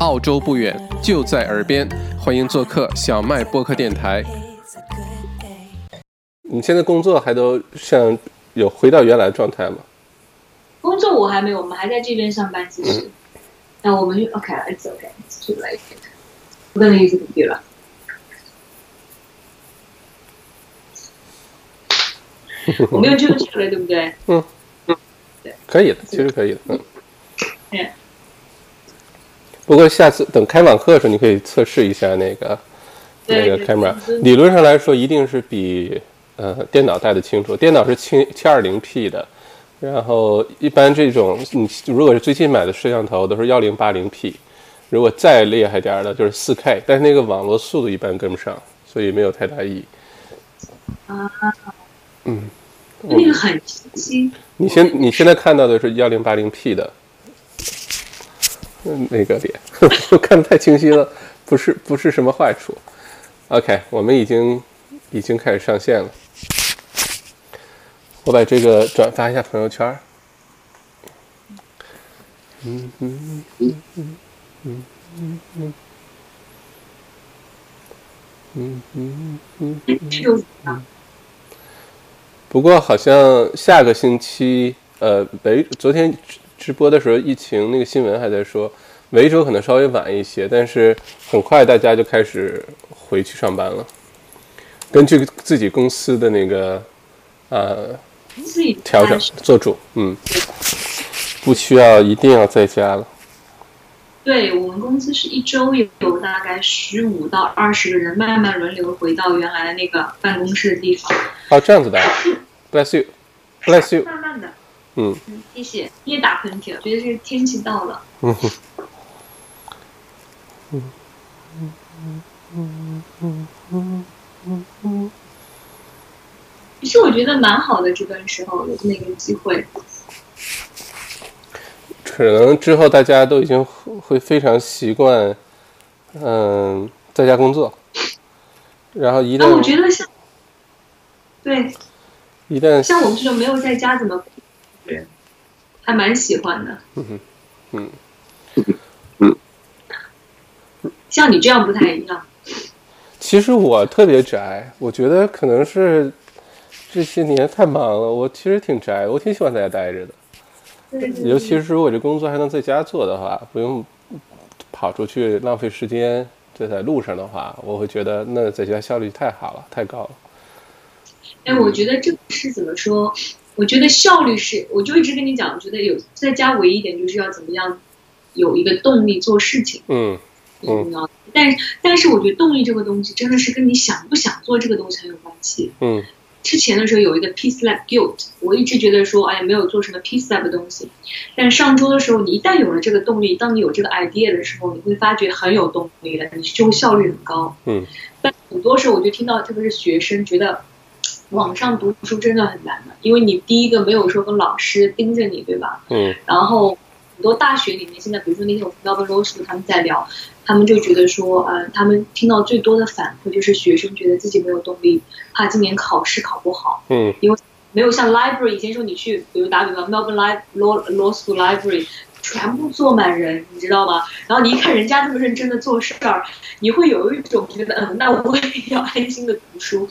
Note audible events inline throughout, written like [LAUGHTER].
澳洲不远，就在耳边，欢迎做客小麦播客电台。你现在工作还都像有回到原来状态吗？工作我还没有，我们还在这边上班。其实，那我们 OK，It's OK，It's too late。不跟你一起 computer 了。[LAUGHS] 我没有这个去了，对不对？嗯嗯，对，可以的，其实可以的，嗯。对。不过下次等开网课的时候，你可以测试一下那个那个 camera。理论上来说，一定是比呃电脑带的清楚。电脑是七七二零 P 的，然后一般这种你如果是最近买的摄像头都是幺零八零 P，如果再厉害点儿的就是四 K，但是那个网络速度一般跟不上，所以没有太大意义。啊。嗯。那个很清晰。你现你现在看到的是幺零八零 P 的。那个脸 [LAUGHS] 我看的太清晰了，不是不是什么坏处。OK，我们已经已经开始上线了。我把这个转发一下朋友圈。嗯嗯嗯嗯嗯嗯嗯嗯嗯嗯嗯。不过好像下个星期，呃，北昨天。直播的时候，疫情那个新闻还在说，维州可能稍微晚一些，但是很快大家就开始回去上班了。根据自己公司的那个呃调整做主，嗯，不需要一定要在家了。对我们公司是一周有大概十五到二十个人，慢慢轮流回到原来的那个办公室的地方。哦，这样子的，Bless you，Bless you，慢慢的。嗯，谢谢。你也打喷嚏了，觉得是天气到了。嗯哼。嗯嗯嗯嗯嗯嗯。其实我觉得蛮好的，这段时候的那个机会。可能之后大家都已经会非常习惯，嗯，在家工作。然后一旦，我觉得像，对，一旦像我们这种没有在家怎么？还蛮喜欢的，嗯嗯嗯，像你这样不太一样。其实我特别宅，我觉得可能是这些年太忙了，我其实挺宅，我挺喜欢在家待着的。尤其是如果这工作还能在家做的话，不用跑出去浪费时间，就在路上的话，我会觉得那在家效率太好了，太高了。哎，我觉得这是怎么说？我觉得效率是，我就一直跟你讲，我觉得有在家唯一一点就是要怎么样，有一个动力做事情。嗯嗯。但但是我觉得动力这个东西真的是跟你想不想做这个东西很有关系。嗯。之前的时候有一个 Peace Lab Guilt，我一直觉得说，哎，没有做什么 Peace Lab 的东西。但上周的时候，你一旦有了这个动力，当你有这个 idea 的时候，你会发觉很有动力了，你就会效率很高。嗯。但很多时候，我就听到，特别是学生觉得。网上读书真的很难的，因为你第一个没有说跟老师盯着你，对吧？嗯。然后很多大学里面，现在比如说那天我跟 Melbourne Law 他们在聊，他们就觉得说，呃，他们听到最多的反馈就是学生觉得自己没有动力，怕今年考试考不好。嗯。因为没有像 library 以前说你去，比如打比方 Melbourne Law Law School Library。全部坐满人，你知道吗？然后你一看人家这么认真的做事儿，你会有一种觉得，嗯，那我也要安心的读书。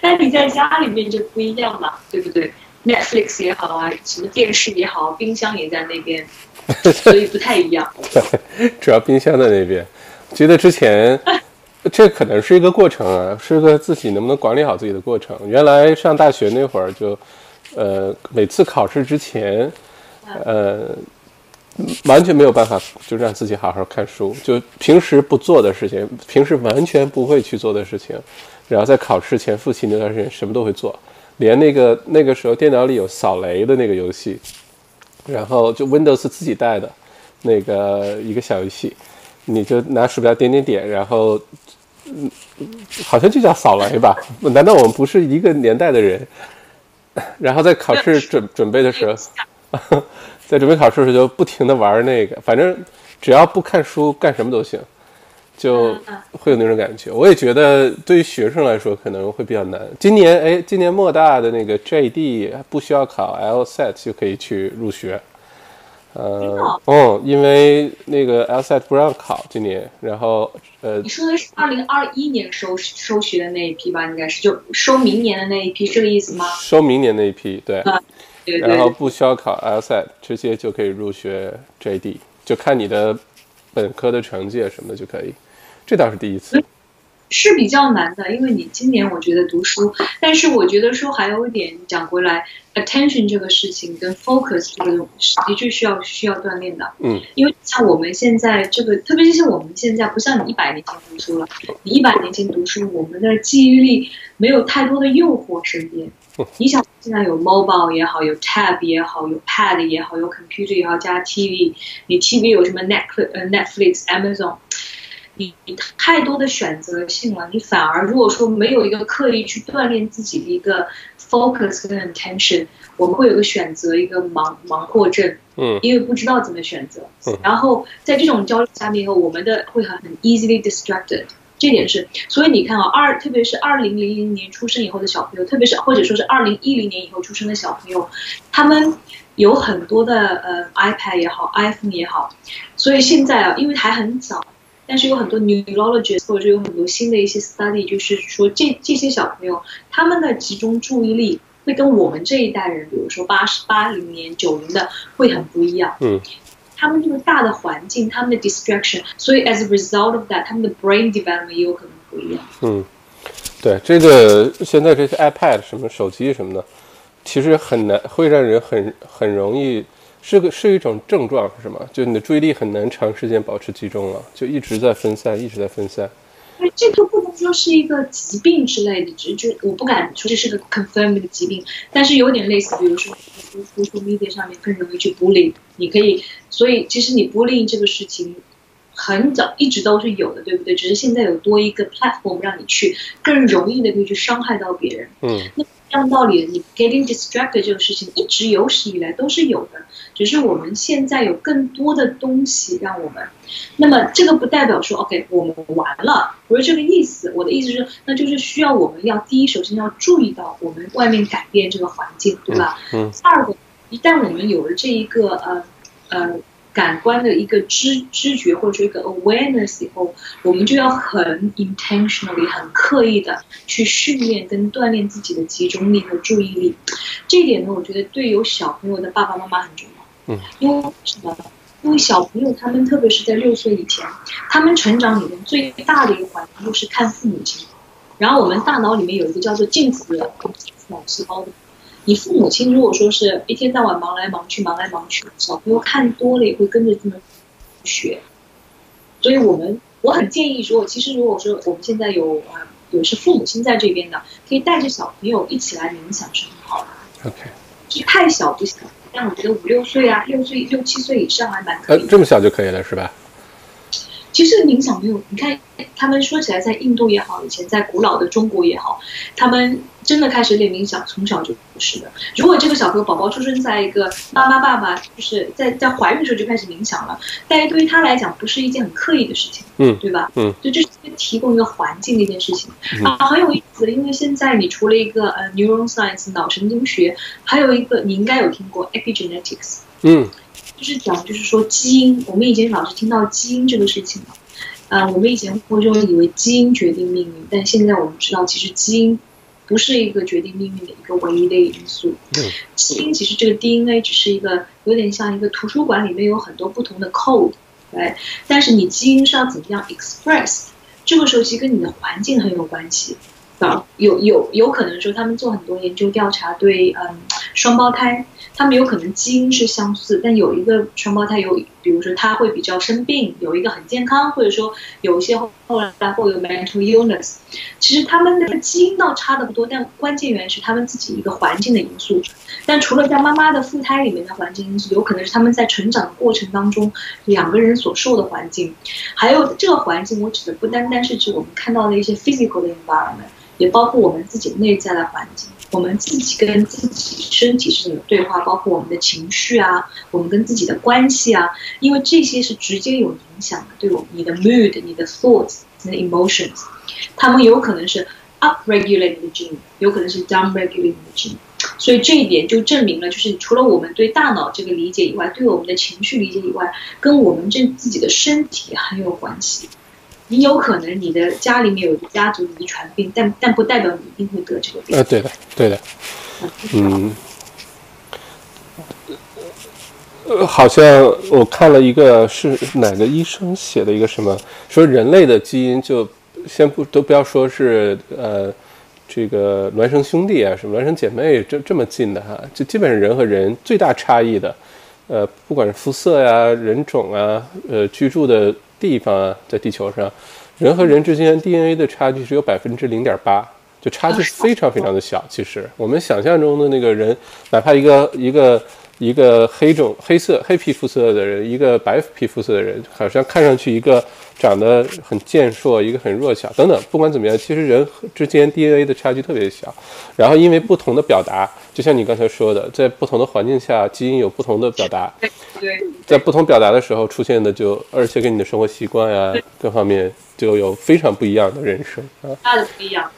但你在家里面就不一样嘛，对不对？Netflix 也好啊，什么电视也好，冰箱也在那边，[LAUGHS] 所以不太一样。主要冰箱在那边，觉得之前这可能是一个过程啊，是个自己能不能管理好自己的过程。原来上大学那会儿就，呃，每次考试之前，呃。完全没有办法，就让自己好好看书。就平时不做的事情，平时完全不会去做的事情，然后在考试前复习那段时间，什么都会做。连那个那个时候电脑里有扫雷的那个游戏，然后就 Windows 自己带的那个一个小游戏，你就拿鼠标点点点，然后嗯，好像就叫扫雷吧？难道我们不是一个年代的人？[LAUGHS] 然后在考试准准备的时候。在准备考试时就不停的玩那个，反正只要不看书，干什么都行，就会有那种感觉。我也觉得对于学生来说可能会比较难。今年哎，今年莫大的那个 JD 不需要考 LSAT 就可以去入学，呃，哦，因为那个 LSAT 不让考今年，然后呃，你说的是二零二一年收收学的那一批吧？应该是就收明年的那一批，是这个意思吗？收明年那一批，对，对对然后不需要考 LSAT，直接就可以入学 JD，就看你的本科的成绩啊什么的就可以，这倒是第一次。是比较难的，因为你今年我觉得读书，但是我觉得说还有一点讲回来，attention 这个事情跟 focus 这个东西的确需要需要锻炼的。嗯，因为像我们现在这个，特别是像我们现在，不像你一百年前读书了，你一百年前读书，我们的记忆力没有太多的诱惑身边。[LAUGHS] 你想现在有 mobile 也好，有 tab 也好，有 pad 也好，有 computer 也好，加 TV，你 TV 有什么 Netflix、呃 Netflix、Amazon。你你太多的选择性了，你反而如果说没有一个刻意去锻炼自己的一个 focus 跟 attention，我们会有个选择一个盲盲惑症，嗯因为不知道怎么选择嗯，然后在这种焦虑下面以后，我们的会很很 easily distracted。这点是，所以你看啊，二特别是二零零零年出生以后的小朋友，特别是或者说是二零一零年以后出生的小朋友，他们有很多的呃 iPad 也好，iPhone 也好，所以现在啊，因为还很早，但是有很多 neurologists 或者是有很多新的一些 study，就是说这这些小朋友他们的集中注意力会跟我们这一代人，比如说八十八零年、九零的会很不一样。嗯，他们这个大的环境，他们的 distraction，所以 as a result of that，他们的 brain development 也有可能不一样。嗯，对，这个现在这些 iPad 什么手机什么的，其实很难，会让人很很容易是个是一种症状是什么？就你的注意力很难长时间保持集中了，就一直在分散，一直在分散。这个不能说是一个疾病之类的，只就我不敢说这是个 confirmed 的疾病，但是有点类似，比如说 social media 上面更容易去 bullying，你可以，所以其实你 bullying 这个事情很早一直都是有的，对不对？只是现在有多一个 platform 让你去更容易的可以去伤害到别人。嗯那样道理，你 getting distracted 这个事情一直有史以来都是有的，只是我们现在有更多的东西让我们。那么这个不代表说 OK 我们完了，不是这个意思。我的意思是，那就是需要我们要第一，首先要注意到我们外面改变这个环境，对吧？嗯第二个，一旦我们有了这一个呃呃感官的一个知知觉或者说一个 awareness 以后，我们就要很 intentionally 很刻意的去训练跟锻炼自己的集中力和注意力。这一点呢，我觉得对有小朋友的爸爸妈妈很重要。嗯，因为什么？因为小朋友他们特别是在六岁以前，他们成长里面最大的一个环境就是看父母亲。然后我们大脑里面有一个叫做镜子的脑细胞的。你父母亲如果说是一天到晚忙来忙去，忙来忙去，小朋友看多了也会跟着这么学。所以我们我很建议说，其实如果说我们现在有啊有是父母亲在这边的，可以带着小朋友一起来冥想是很好的。，OK，是太小不行，但我觉得五六岁啊，六岁六七岁以上还蛮可呃以，的。这么小就可以了是吧？其实冥想没有，你看他们说起来，在印度也好，以前在古老的中国也好，他们真的开始练冥想，从小就不是的。如果这个小朋友宝宝出生在一个妈妈爸爸就是在在怀孕的时候就开始冥想了，但对于他来讲不是一件很刻意的事情，嗯对吧？嗯，就这是提供一个环境的一件事情、嗯啊，很有意思。因为现在你除了一个呃 neuron science 脑神经学，还有一个你应该有听过 epigenetics。嗯就是讲，就是说基因，我们以前老是听到基因这个事情嘛，呃，我们以前会就以为基因决定命运，但现在我们知道，其实基因不是一个决定命运的一个唯一的因素。嗯基因其实这个 DNA 只是一个有点像一个图书馆里面有很多不同的 code，对，但是你基因是要怎么样 express，这个时候其实跟你的环境很有关系。啊，有有有可能说他们做很多研究调查对，嗯，双胞胎，他们有可能基因是相似，但有一个双胞胎有，比如说他会比较生病，有一个很健康，或者说有一些后后来会有 mental illness，其实他们的基因倒差的不多，但关键原因是他们自己一个环境的因素。但除了在妈妈的腹胎里面的环境因素，有可能是他们在成长的过程当中两个人所受的环境，还有这个环境，我指的不单单是指我们看到的一些 physical 的 environment。也包括我们自己内在的环境，我们自己跟自己身体是怎么对话，包括我们的情绪啊，我们跟自己的关系啊，因为这些是直接有影响的，对我你的 mood、你的 thoughts、你的 emotions，他们有可能是 up regulate 你的 gene，有可能是 down regulate 你的 gene，所以这一点就证明了，就是除了我们对大脑这个理解以外，对我们的情绪理解以外，跟我们这自己的身体很有关系。你有可能你的家里面有一个家族遗传病，但但不代表你一定会得这个病。呃，对的，对的，嗯。呃，好像我看了一个是哪个医生写的一个什么，说人类的基因就先不都不要说是呃这个孪生兄弟啊，什么孪生姐妹这这么近的哈，就基本上人和人最大差异的，呃，不管是肤色呀、人种啊、呃居住的地方啊，在地球上，人和人之间 DNA 的差距只有百分之零点八，就差距非常非常的小。其实我们想象中的那个人，哪怕一个一个。一个黑种、黑色、黑皮肤色的人，一个白皮肤色的人，好像看上去一个长得很健硕，一个很弱小，等等。不管怎么样，其实人之间 DNA 的差距特别小。然后因为不同的表达，就像你刚才说的，在不同的环境下，基因有不同的表达。对。在不同表达的时候出现的，就而且跟你的生活习惯呀各方面就有非常不一样的人生啊。大的不一样。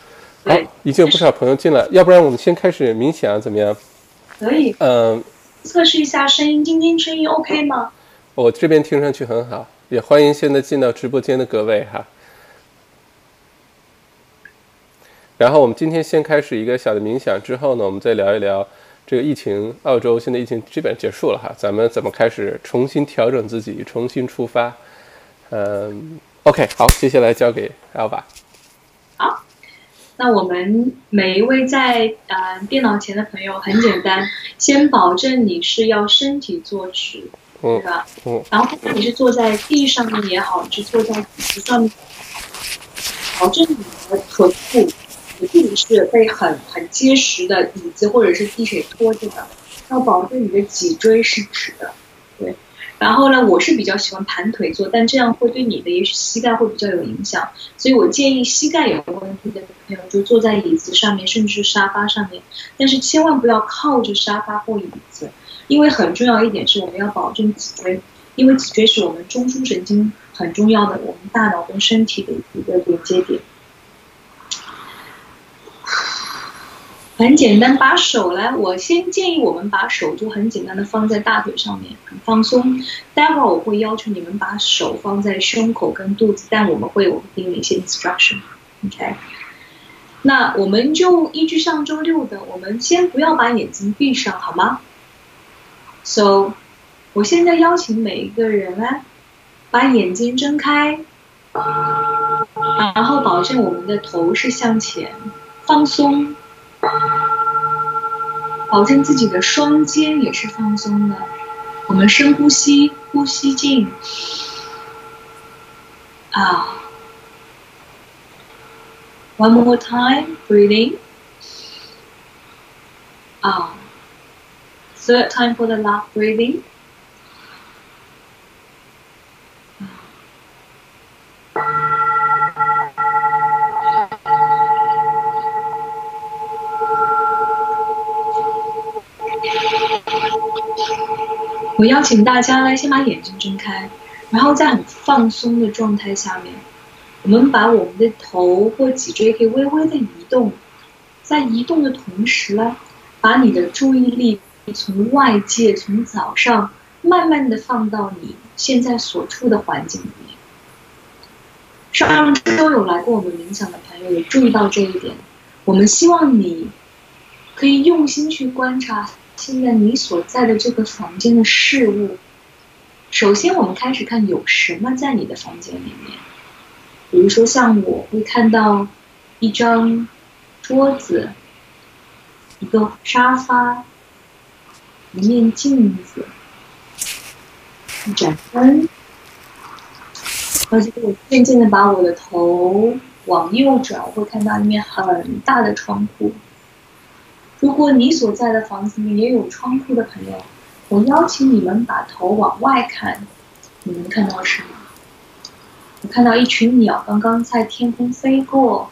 好，已经有不少朋友进来，要不然我们先开始冥想，怎么样？可以。嗯。测试一下声音，今天声音 OK 吗？我这边听上去很好，也欢迎现在进到直播间的各位哈。然后我们今天先开始一个小的冥想，之后呢，我们再聊一聊这个疫情。澳洲现在疫情基本结束了哈，咱们怎么开始重新调整自己，重新出发？嗯，OK，好，接下来交给 Alva。好。那我们每一位在呃电脑前的朋友很简单，先保证你是要身体坐直，对吧？嗯。然后不管你是坐在地上面也好，你是坐在椅子上面，保证你的臀部一定是被很很结实的椅子或者是地水托着的，要保证你的脊椎是直的，对。然后呢，我是比较喜欢盘腿坐，但这样会对你的也许膝盖会比较有影响，所以我建议膝盖有问题的朋友就坐在椅子上面，甚至是沙发上面，但是千万不要靠着沙发或椅子，因为很重要一点是我们要保证脊椎，因为脊椎是我们中枢神经很重要的，我们大脑跟身体的一个连接点。很简单，把手来，我先建议我们把手就很简单的放在大腿上面，很放松。待会儿我会要求你们把手放在胸口跟肚子，但我们会有一定的一些 instruction，OK？那我们就依据上周六的，我们先不要把眼睛闭上，好吗？So，我现在邀请每一个人啊把眼睛睁开，然后保证我们的头是向前，放松。保证自己的双肩也是放松的。我们深呼吸，呼吸进，啊，One more time, breathing. 啊 third time for the last breathing. 我邀请大家来，先把眼睛睁开，然后在很放松的状态下面，我们把我们的头或脊椎可以微微的移动，在移动的同时呢，把你的注意力从外界从早上慢慢的放到你现在所处的环境里面。上周有来过我们冥想的朋友也注意到这一点，我们希望你可以用心去观察。现在你所在的这个房间的事物，首先我们开始看有什么在你的房间里面。比如说，像我会看到一张桌子、一个沙发、一面镜子、一盏灯，而且我渐渐的把我的头往右转，我会看到一面很大的窗户。如果你所在的房子里面也有窗户的朋友，我邀请你们把头往外看，你们看到什么？我看到一群鸟刚刚在天空飞过，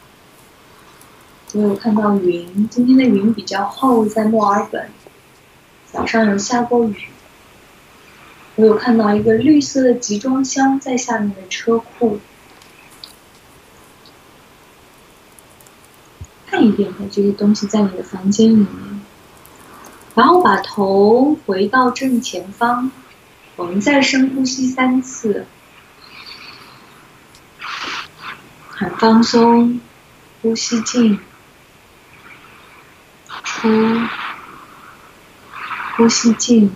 我有看到云，今天的云比较厚，在墨尔本，早上有下过雨。我有看到一个绿色的集装箱在下面的车库。看一遍的这些东西在你的房间里面，然后把头回到正前方，我们再深呼吸三次，很放松，呼吸进，出，呼吸进，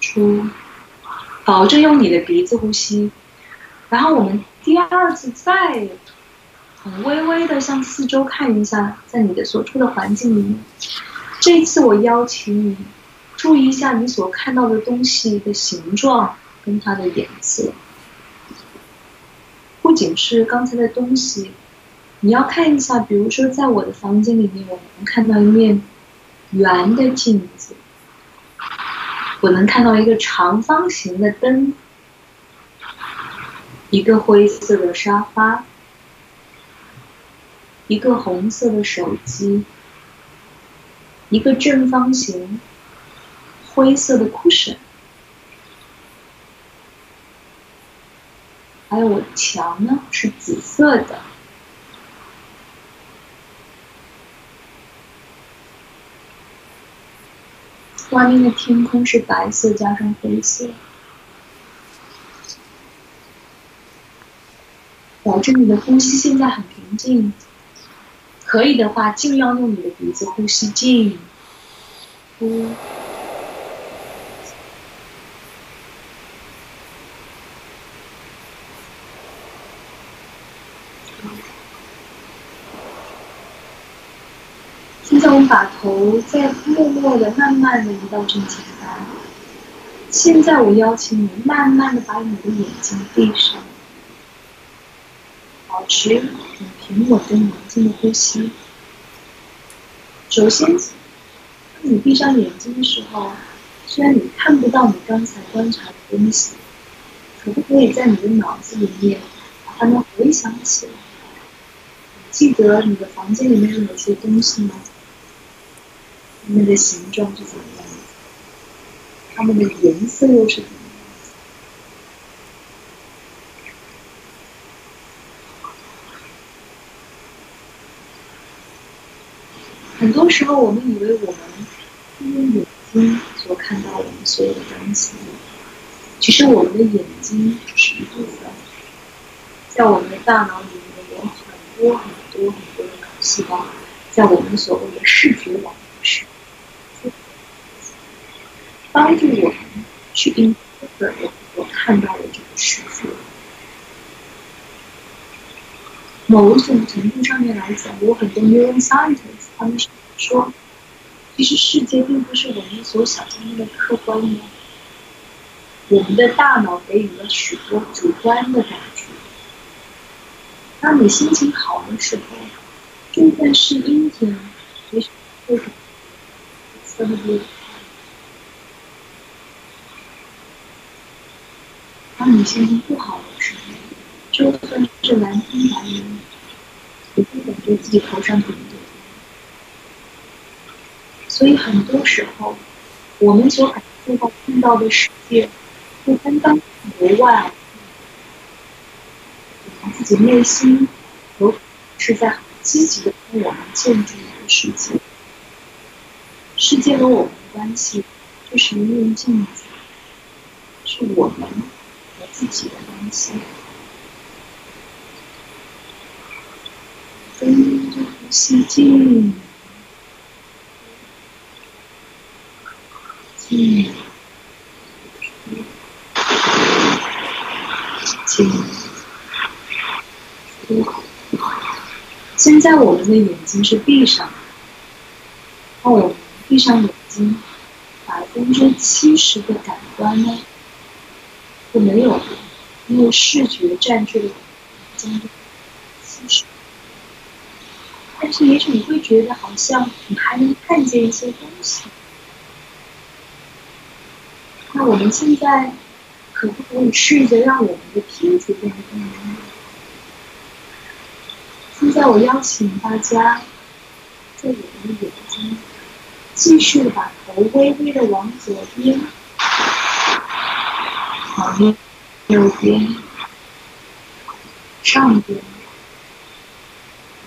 出，保证用你的鼻子呼吸。然后我们第二次再。很微微的向四周看一下，在你的所处的环境里面。这一次我邀请你注意一下你所看到的东西的形状跟它的颜色。不仅是刚才的东西，你要看一下，比如说在我的房间里面，我能看到一面圆的镜子，我能看到一个长方形的灯，一个灰色的沙发。一个红色的手机，一个正方形灰色的 cushion，还有我的墙呢是紫色的，外面的天空是白色加上灰色，保证你的呼吸现在很平静。可以的话，尽量用你的鼻子呼吸进、呼。把头再默默的、慢慢的移到正前方。现在我邀请你，慢慢的把你的眼睛闭上。保持很平稳的宁静的呼吸。首先，当你闭上眼睛的时候，虽然你看不到你刚才观察的东西，可不可以在你的脑子里面把它们回想起来？记得你的房间里面有哪些东西吗？它们的形状是怎么样的？它们的颜色又是怎么？很多时候，我们以为我们用眼睛所看到我们所有的东西，其实我们的眼睛是一部分。在我们的大脑里面有很多很多很多的脑细胞，在我们所谓的视觉网络上，帮助我们去 interpret 我看到的这个世界。某种程度上面来讲，有很多 neuroscientists，他们说，其实世界并不是我们所想象那么客观的，我们的大脑给予了许多主观的感觉。当你心情好的时候，就算是阴天，也许会特别。当你心情不好的时候，就算是蓝天白云，也会感觉自己头上顶着。所以很多时候，我们所感受到、看到的世界，不单单是国外，我们自己内心有是在很积极的帮我们建筑一个世界。世界和我们的关系，就是一面镜子，是我们。自己的东西，跟着呼吸进，进，进，出。现在我们的眼睛是闭上，当我们闭上眼睛，百分之七十的感官呢？我没有，因为视觉占据了将近七十。但是也许你会觉得好像你还能看见一些东西。那我们现在可不可以试着让我们的听觉变得更灵敏？现在我邀请大家，在我们的眼睛继续把头微微的往左边。旁边、右边、上边、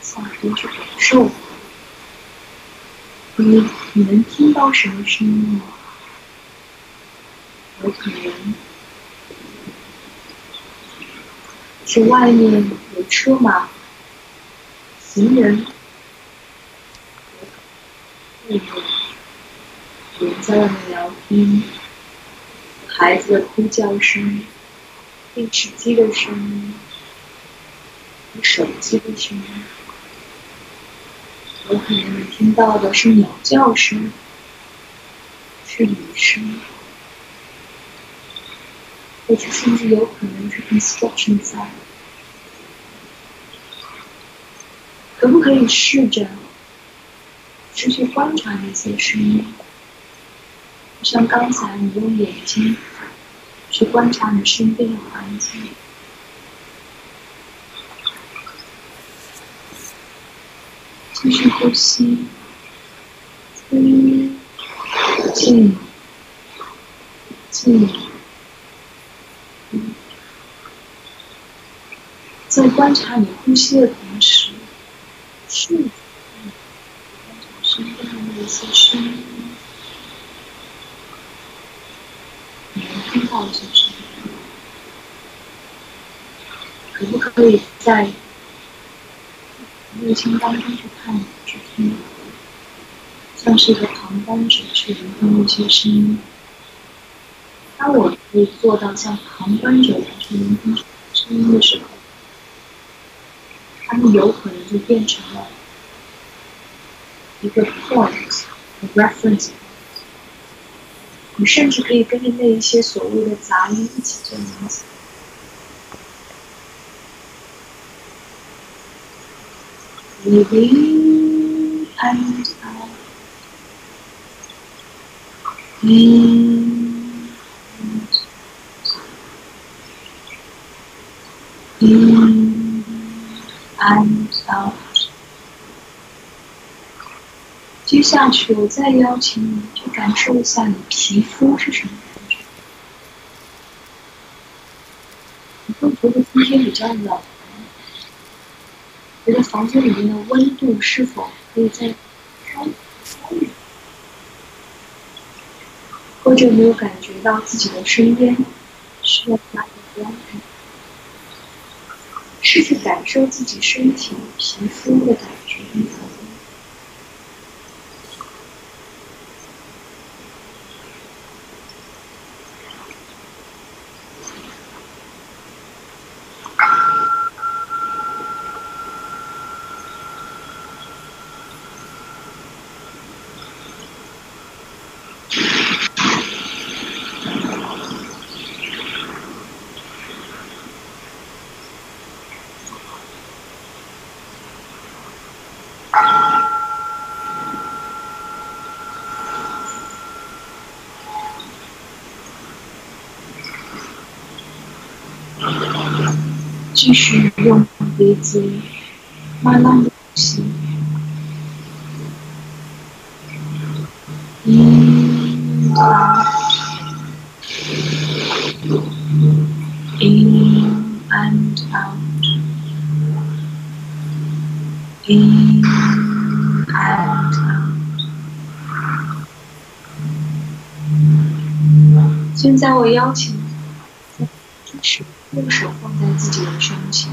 下边去感受，你你能听到什么声音吗？有可能是外面有车马、行人，有人在外面聊天，孩子的哭叫声，电视机的声音，手机的声音。有可能你听到的是鸟叫声，是雨声，或者甚至有可能是 construction sound。可不可以试着持续观察那些声音？像刚才你用眼睛去观察你身边的环境。继续呼吸，吸，进，进，在观察你呼吸的同时，试着观察身边的那些声音，你能听到一些声音？可以在？内心当中去看、去听，像是一个旁观者去聆听那些声音。当我可以做到像旁观者一样去聆听声音的时候，他们有可能就变成了一个 point、reference。你甚至可以跟着那一些所谓的杂音一起做冥想。Breathing and out. In in and out。接下去，我再邀请你去感受一下你皮肤是什么感觉。你会觉得今天比较冷。觉得房间里面的温度是否可以再稍高一点？或者没有感觉到自己的身边需要加点光？试着感受自己身体皮肤的感觉。继续用鼻子慢慢的呼吸，in and out，in and out。现在我邀请你，支持。右手在自己的胸前，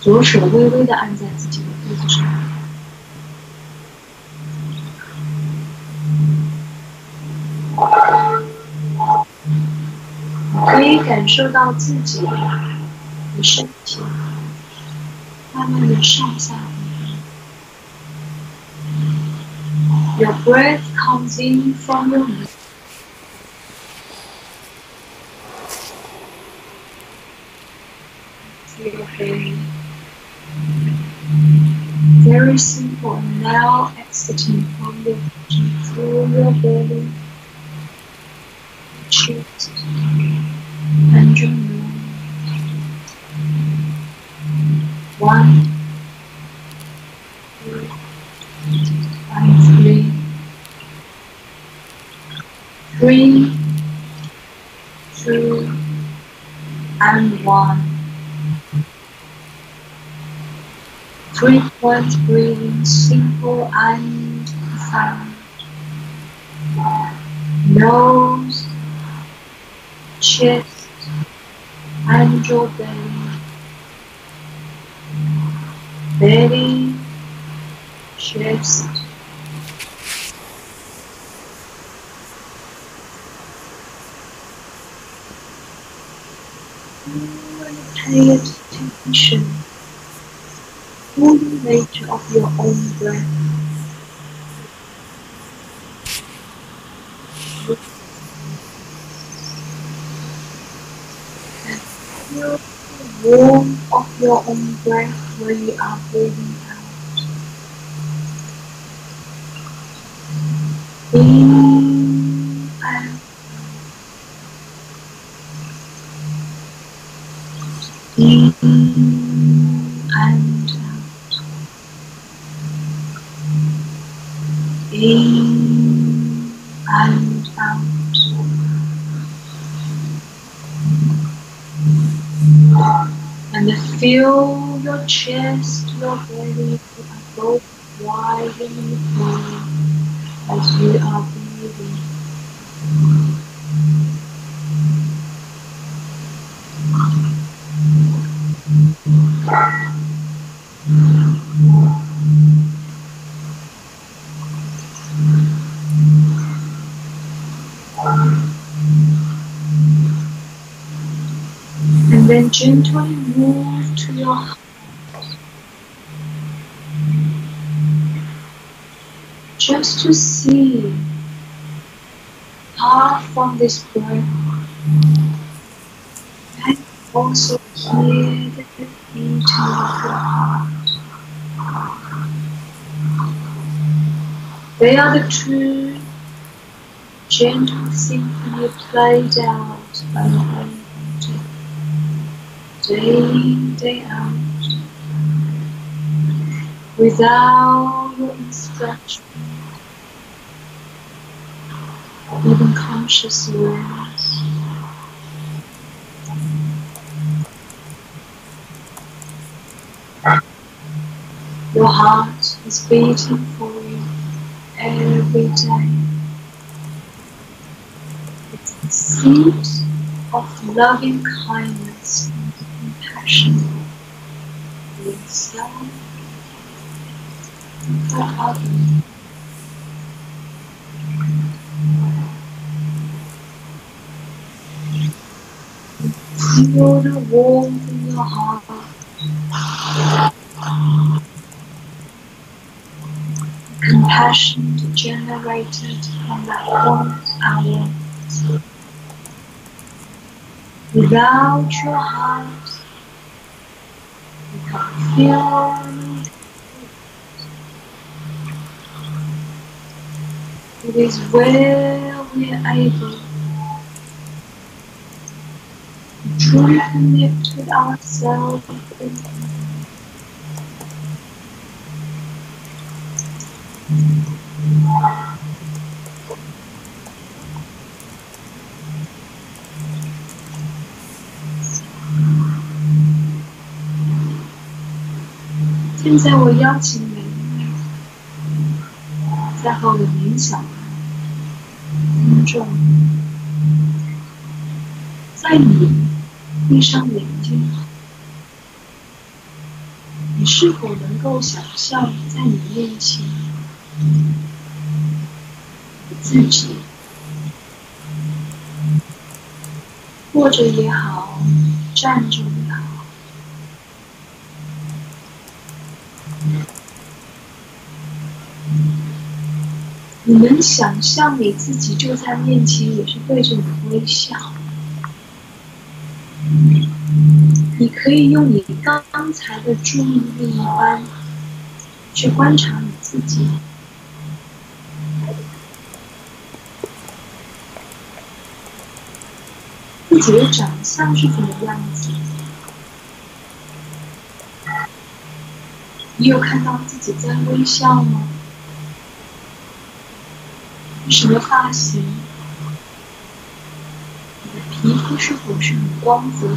左手微微的按在自己的肚子上，可以感受到自己的身体慢慢的上下。Your breath comes in from your mouth. Frequent breathing, simple. Nose, chest, and your belly. Belly, chest, pay attention to the nature of your own breath. And feel the warmth of your own breath when you are breathing out. In chest, your belly are both wide and full as you are breathing. And then gently Just to see apart from this breath and also hear the beating of your heart. They are the two gentle symphony played out by the Holy day in, day out, without your instruction, or even conscious awareness. Your heart is beating for you every day. It's the seat of loving kindness and compassion for yourself and for others. Feel the warmth in your heart. Compassion generated from that warmth hour. Without your heart, you can feel it is where we are able to truly connect with ourselves 现在我邀请每一位在和我冥想的听众，在你闭上眼睛，你是否能够想象在你面前你自己，坐着也好，站着也好？你能想象你自己就在面前，也是对着你微笑。你可以用你刚才的注意力一般去观察你自己，自己的长相是怎么样子？你有看到自己在微笑吗？什么发型？你的皮肤是否是很光泽？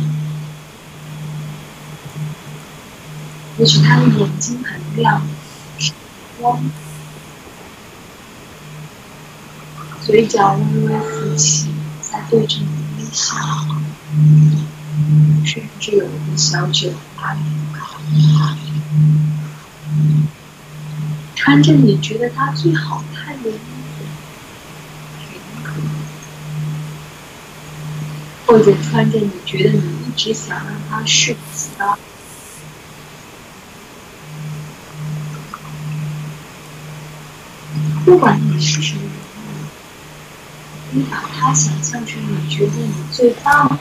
也许他的眼睛很亮，光。嘴角微微浮起，在对着你微笑，甚至有一个小酒吧。穿着你觉得他最好看的衣服，或者穿着你觉得你一直想让他试的。不管你是什么人，你把它想象成你觉得你最棒的。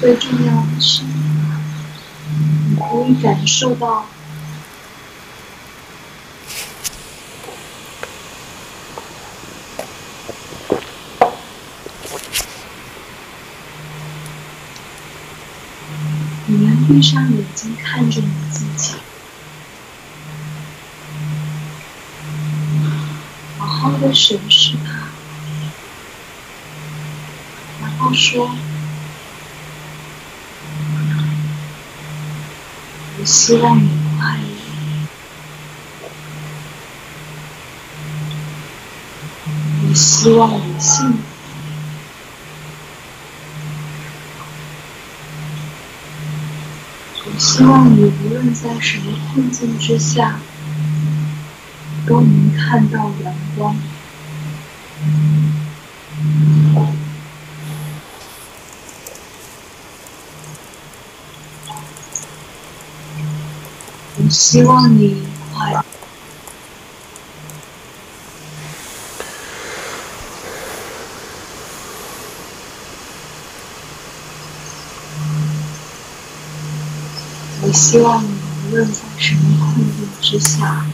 最重要的是，你可以感受到。你能闭上眼睛看着你自己，好好的审视它，然后说：“我希望你快乐，我希望你幸福。”希望你无论在什么困境之下，都能看到阳光。我希望你快乐。我希望你无论在什么困境之下，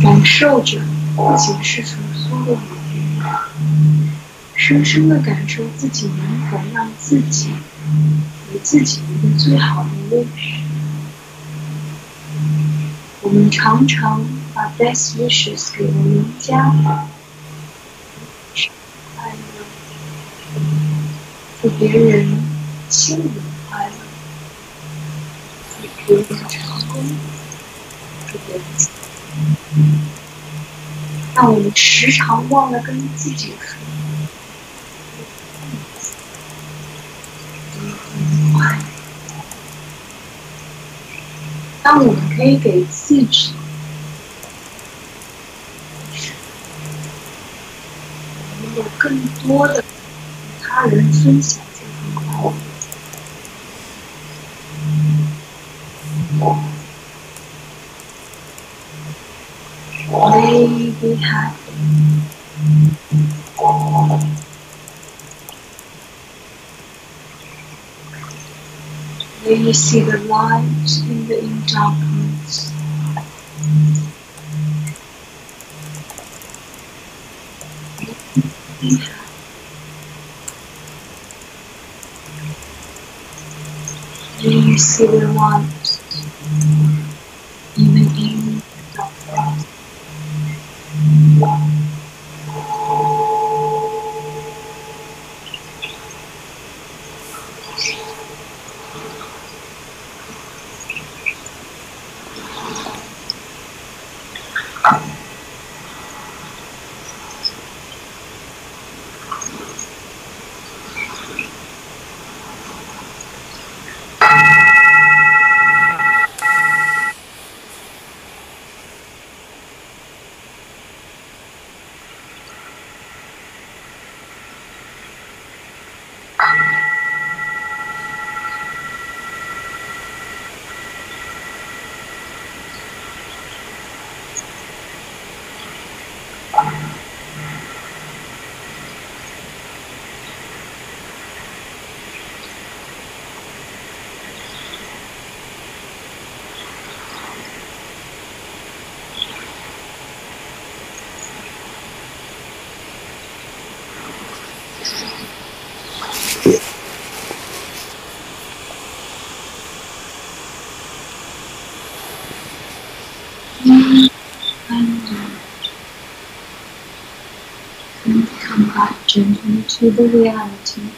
感受着不仅是从苏的。深深的感受自己能否让自己给自己一个最好的位置。我们常常把 best wishes 给了人家，快乐，祝别人心里快乐，祝别人成功，祝别人。但我们时常忘了跟自己那。我们可以给自己，有更多的他人分享 May you see the light in the in darkness. Be happy. May you see the light got into the reality.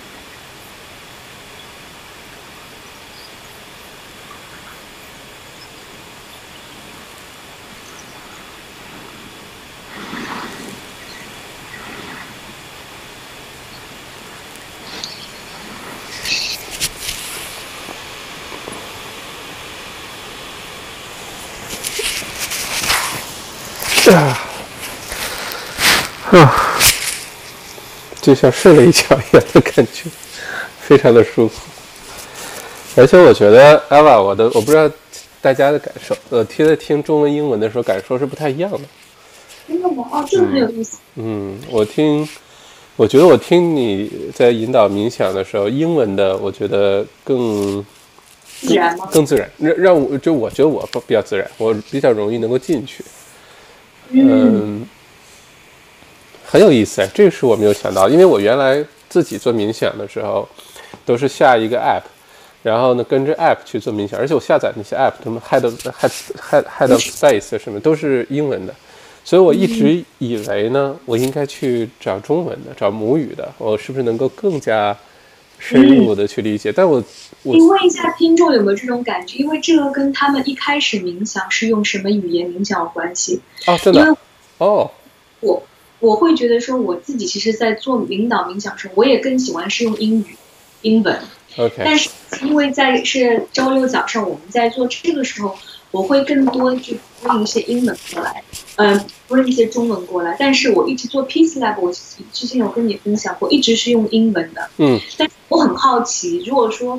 就像睡了一觉一样的感觉，非常的舒服。[LAUGHS] 而且我觉得 Eva，我的我不知道大家的感受，呃，听在听中文、英文的时候感受是不太一样的。真的吗？哦，这个很有意思。嗯，我听，我觉得我听你在引导冥想的时候，英文的我觉得更自然吗？更自然，让让我就我觉得我比较自然，我比较容易能够进去。嗯，很有意思哎，这个是我没有想到，因为我原来自己做冥想的时候，都是下一个 app，然后呢跟着 app 去做冥想，而且我下载那些 app，他们 head head head head of space 什么都是英文的，所以我一直以为呢，我应该去找中文的，找母语的，我是不是能够更加深入的去理解？但我我你问一下听众有没有这种感觉？因为这个跟他们一开始冥想是用什么语言冥想有关系。哦，真的哦，我我会觉得说，我自己其实，在做领导冥想的时候，我也更喜欢是用英语、英文。OK，但是因为在是周六早上我们在做这个时候，我会更多去播一些英文过来，嗯、播一些中文过来。但是我一直做 Peace Lab，我之前有跟你分享过，一直是用英文的。嗯但是我很好奇，如果说，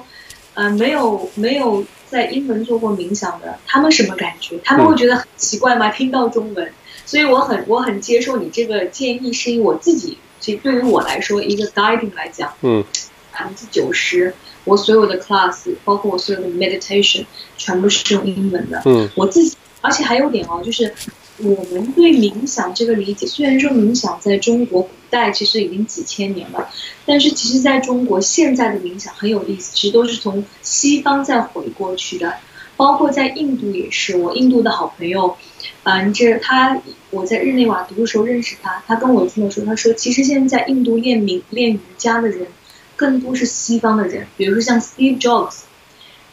呃，没有没有在英文做过冥想的，他们什么感觉？他们会觉得很奇怪吗？听到中文，所以我很我很接受你这个建议，是因为我自己，其实对于我来说，一个 guiding 来讲，嗯百分之九十，我所有的 class，包括我所有的 meditation，全部是用英文的。嗯我自己，而且还有点哦，就是我们对冥想这个理解，虽然说冥想在中国古代其实已经几千年了，但是其实在中国现在的冥想很有意思，其实都是从西方再回过去的，包括在印度也是。我印度的好朋友，嗯，这他我在日内瓦读的时候认识他，他跟我这么说，他说其实现在印度练冥练瑜伽的人，更多是西方的人，比如说像 Steve Jobs。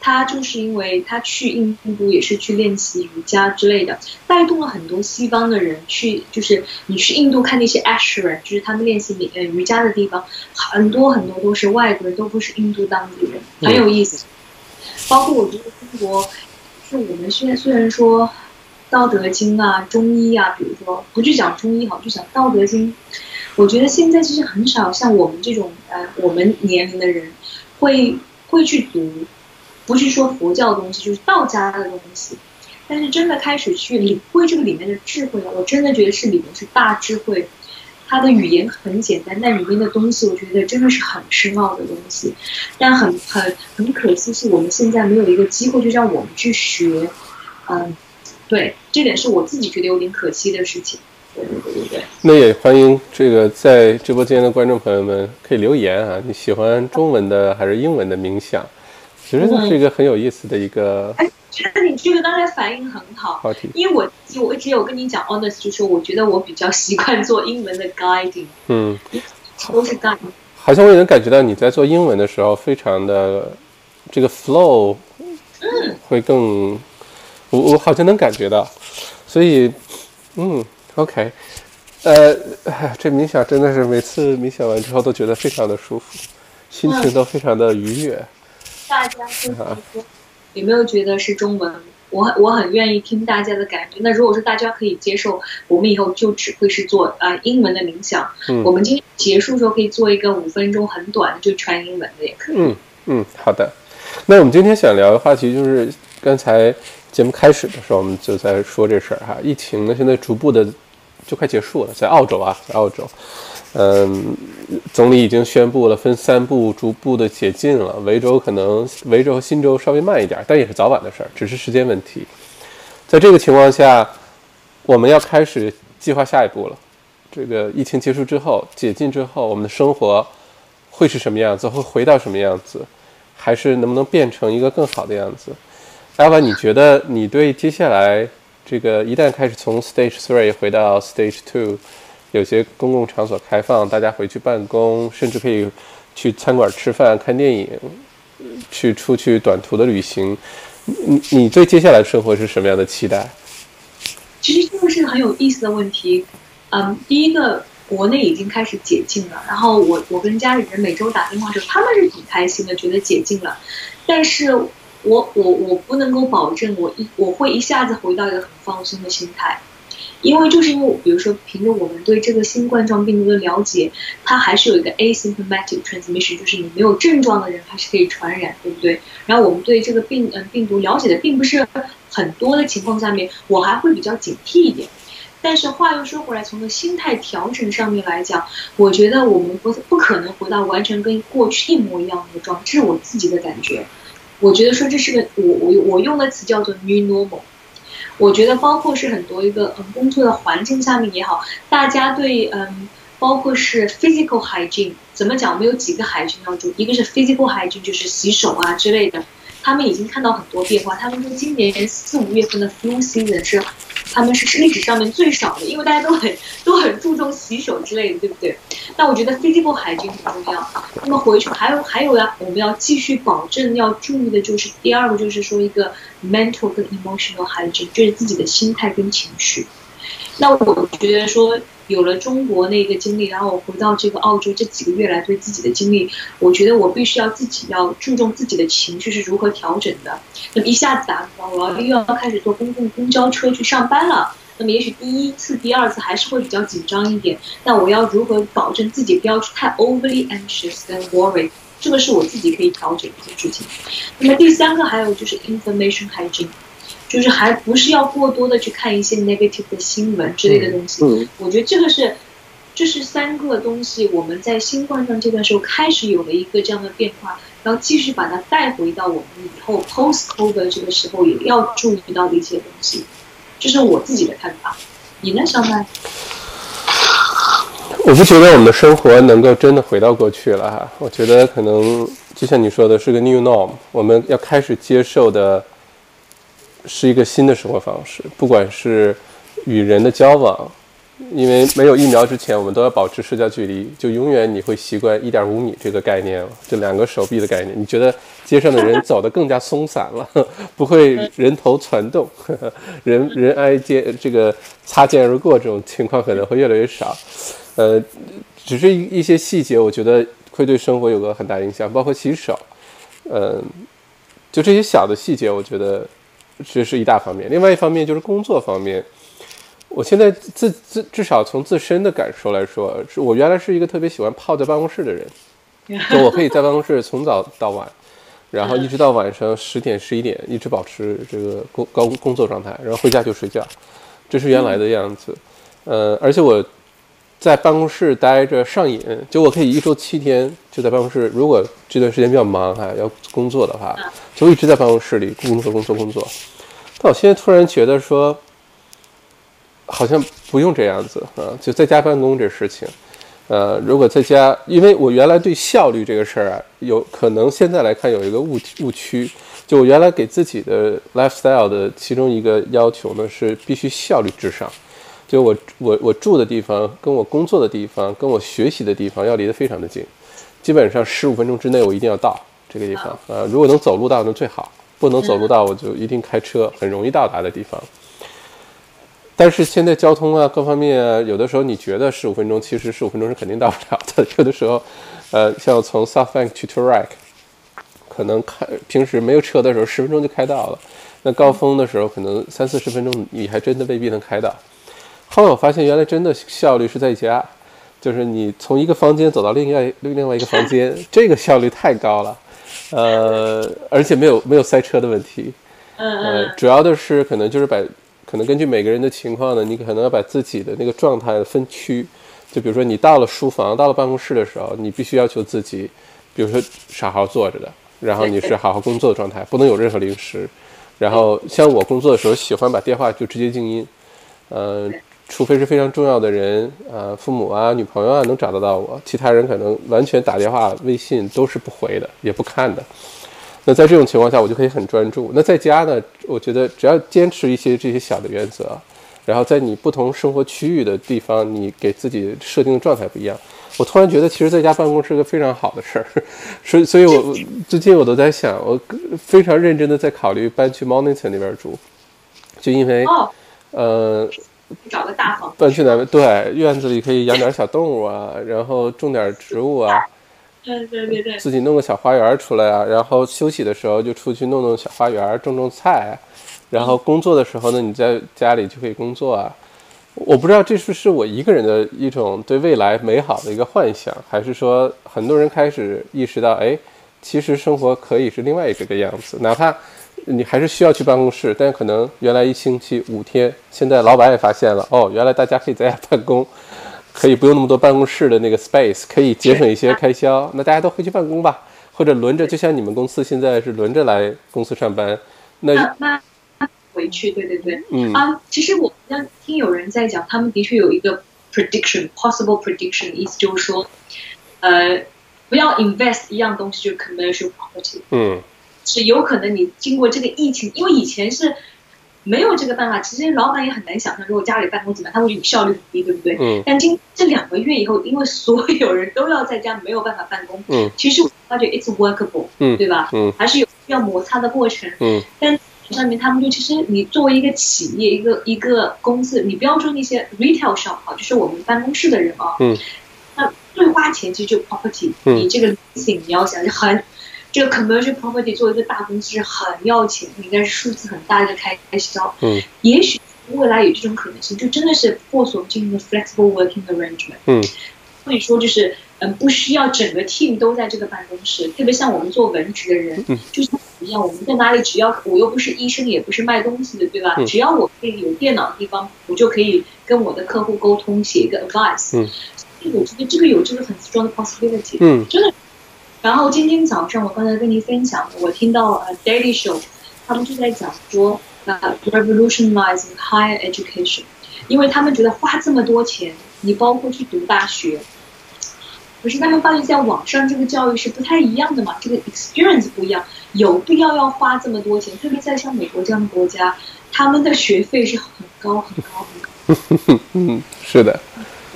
他就是因为他去印度也是去练习瑜伽之类的，带动了很多西方的人去，就是你去印度看那些 ashram，就是他们练习呃瑜伽的地方，很多很多都是外国人，都不是印度当地人，很有意思。包括我觉得中国，是我们现在虽然说《道德经》啊、中医啊，比如说不去讲中医好，就讲《道德经》，我觉得现在其实很少像我们这种呃我们年龄的人会会去读。不是说佛教的东西，就是道家的东西。但是真的开始去领会这个里面的智慧了，我真的觉得是里面是大智慧。它的语言很简单，但里面的东西我觉得真的是很深奥的东西。但很很很可惜是我们现在没有一个机会，就让我们去学。嗯，对，这点是我自己觉得有点可惜的事情。对对对。那也欢迎这个在直播间的观众朋友们可以留言啊，你喜欢中文的还是英文的冥想？其实这是一个很有意思的一个哎，觉得你这个刚才反应很好，话题。因为我我一直有跟你讲 honest，就是我觉得我比较习惯做英文的 guiding，嗯，都是 guiding。好像我也能感觉到你在做英文的时候，非常的这个 flow，会更，我我好像能感觉到，所以，嗯，OK，呃，哎这冥想真的是每次冥想完之后都觉得非常的舒服，心情都非常的愉悦。大家有没有觉得是中文？我很我很愿意听大家的感觉。那如果说大家可以接受，我们以后就只会是做啊、呃、英文的冥想。嗯我们今天结束的时候可以做一个五分钟很短的，就全英文的也可以。嗯嗯，好的。那我们今天想聊的话题就是刚才节目开始的时候，我们就在说这事儿哈。疫情呢，现在逐步的就快结束了，在澳洲啊，在澳洲，嗯，总理已经宣布了分三步逐步的解禁了。维州可能维州和新州稍微慢一点，但也是早晚的事儿，只是时间问题。在这个情况下，我们要开始计划下一步了。这个疫情结束之后，解禁之后，我们的生活会是什么样子？会回到什么样子？还是能不能变成一个更好的样子？Alva，你觉得你对接下来这个一旦开始从 Stage Three 回到 Stage Two，有些公共场所开放，大家回去办公，甚至可以去餐馆吃饭、看电影，去出去短途的旅行。你你对接下来的生活是什么样的期待？其实这个是很有意思的问题。嗯，第一个，国内已经开始解禁了，然后我我跟家里人每周打电话的时候，他们是挺开心的，觉得解禁了。但是我我我不能够保证我一我会一下子回到一个很放松的心态。因为就是因为，比如说，凭着我们对这个新冠状病毒的了解，它还是有一个 asymptomatic transmission，就是你没有症状的人还是可以传染，对不对？然后我们对这个病嗯病毒了解的并不是很多的情况下面，我还会比较警惕一点。但是话又说回来，从个心态调整上面来讲，我觉得我们不不可能回到完全跟过去一模一样的状态，这是我自己的感觉。我觉得说这是个我我我用的词叫做 new normal。我觉得，包括是很多一个嗯工作的环境下面也好，大家对嗯，包括是 physical hygiene 怎么讲？我们有几个 hygiene 要注意，一个是 physical hygiene，就是洗手啊之类的。他们已经看到很多变化。他们说今年四五月份的 flu season 是，他们是是历史上面最少的，因为大家都很都很注重洗手之类的，对不对？那我觉得 physical hygiene 很重要。那么回去还有还有呀，我们要继续保证要注意的就是第二个就是说一个 mental 跟 emotional hygiene，就是自己的心态跟情绪。那我觉得说。有了中国那个经历，然后我回到这个澳洲这几个月来对自己的经历，我觉得我必须要自己要注重自己的情绪是如何调整的。那么一下子打比方，我要又要开始坐公共公交车去上班了，那么也许第一次、第二次还是会比较紧张一点。那我要如何保证自己不要太 overly anxious 跟 worry？这个是我自己可以调整的事情。那么第三个还有就是 information hygiene。就是还不是要过多的去看一些 negative 的新闻之类的东西，我觉得这个是，这是三个东西，我们在新冠状这段时候开始有了一个这样的变化，然后继续把它带回到我们以后 post COVID 这个时候也要注意到的一些东西，这是我自己的看法。你呢，小麦？我不觉得我们的生活能够真的回到过去了哈，我觉得可能就像你说的是个 new norm，我们要开始接受的。是一个新的生活方式，不管是与人的交往，因为没有疫苗之前，我们都要保持社交距离，就永远你会习惯一点五米这个概念了，就两个手臂的概念。你觉得街上的人走得更加松散了，[LAUGHS] 不会人头攒动，[LAUGHS] 人人挨肩这个擦肩而过这种情况可能会越来越少。呃，只是一一些细节，我觉得会对生活有个很大影响，包括洗手，嗯，就这些小的细节，我觉得。这是一大方面，另外一方面就是工作方面。我现在自自至少从自身的感受来说，是我原来是一个特别喜欢泡在办公室的人，[LAUGHS] 就我可以在办公室从早到晚，然后一直到晚上十点十一点，一直保持这个工高工作状态，然后回家就睡觉，这是原来的样子。呃，而且我。在办公室待着上瘾，就我可以一周七天就在办公室。如果这段时间比较忙哈，要工作的话，就一直在办公室里工作、工作、工作。但我现在突然觉得说，好像不用这样子啊，就在家办公这事情。呃，如果在家，因为我原来对效率这个事儿啊，有可能现在来看有一个误误区。就我原来给自己的 lifestyle 的其中一个要求呢，是必须效率至上。就我我我住的地方，跟我工作的地方，跟我学习的地方要离得非常的近，基本上十五分钟之内我一定要到这个地方呃。如果能走路到那最好，不能走路到我就一定开车，很容易到达的地方。但是现在交通啊各方面啊，有的时候你觉得十五分钟，其实十五分钟是肯定到不了的。[LAUGHS] 有的时候，呃，像从 South Bank 去 t o r a k 可能开平时没有车的时候十分钟就开到了，那高峰的时候可能三四十分钟你还真的未必能开到。后来我发现，原来真的效率是在家，就是你从一个房间走到另外另外一个房间，[LAUGHS] 这个效率太高了，呃，而且没有没有塞车的问题，呃，主要的是可能就是把，可能根据每个人的情况呢，你可能要把自己的那个状态分区，就比如说你到了书房，到了办公室的时候，你必须要求自己，比如说是好好坐着的，然后你是好好工作的状态，[LAUGHS] 不能有任何零食，然后像我工作的时候，喜欢把电话就直接静音，嗯。除非是非常重要的人，呃，父母啊、女朋友啊能找得到我，其他人可能完全打电话、微信都是不回的，也不看的。那在这种情况下，我就可以很专注。那在家呢，我觉得只要坚持一些这些小的原则，然后在你不同生活区域的地方，你给自己设定的状态不一样。我突然觉得，其实在家办公是个非常好的事儿，所以，所以我最近我都在想，我非常认真的在考虑搬去 Mornington 那边住，就因为，呃，找个大房，搬去南边，对，院子里可以养点小动物啊，然后种点植物啊，[LAUGHS] 对对对对，自己弄个小花园出来啊，然后休息的时候就出去弄弄小花园，种种菜，然后工作的时候呢，你在家里就可以工作啊。我不知道这是是我一个人的一种对未来美好的一个幻想，还是说很多人开始意识到，哎，其实生活可以是另外一个样子，哪怕你还是需要去办公室，但可能原来一星期五天，现在老板也发现了，哦，原来大家可以在家办公，[LAUGHS] 可以不用那么多办公室的那个 space，可以节省一些开销，[LAUGHS] 那大家都回去办公吧，或者轮着，就像你们公司现在是轮着来公司上班，那那。回去，对对对，嗯。啊，其实我好像听有人在讲，他们的确有一个 prediction，possible prediction，意思就是说，呃，不要 invest 一样东西就 commercial property，嗯，是有可能你经过这个疫情，因为以前是没有这个办法，其实老板也很难想象，如果家里办公怎么样，他会效率很低，对不对？嗯，但今这两个月以后，因为所有人都要在家，没有办法办公，嗯，其实我发觉 it's workable，嗯，对吧？嗯，还是有需要摩擦的过程，嗯，但。上面他们就其实你作为一个企业一个一个公司，你不要说那些 retail shop 啊，就是我们办公室的人啊，嗯，那最花钱其实就 property，你这个 leasing 你要想就很，这个 commercial property 作为一个大公司是很要钱，应该是数字很大的开销，嗯，也许未来有这种可能性，就真的是破所进行的 flexible working arrangement，嗯，所以说就是。嗯，不需要整个 team 都在这个办公室，特别像我们做文职的人，就像一样，我们在哪里，只要我又不是医生，也不是卖东西的，对吧？只要我可以有电脑的地方，我就可以跟我的客户沟通，写一个 advice。嗯，我觉得这个有这个很 strong 的 possibility。嗯，真的。然后今天早上我刚才跟您分享，我听到呃 Daily Show，他们就在讲说呃 revolutionizing higher education，因为他们觉得花这么多钱，你包括去读大学。可是他们发现，在网上这个教育是不太一样的嘛，这个 experience 不一样，有必要要花这么多钱？特别在像美国这样的国家，他们的学费是很高很高的。[LAUGHS] 嗯，是的。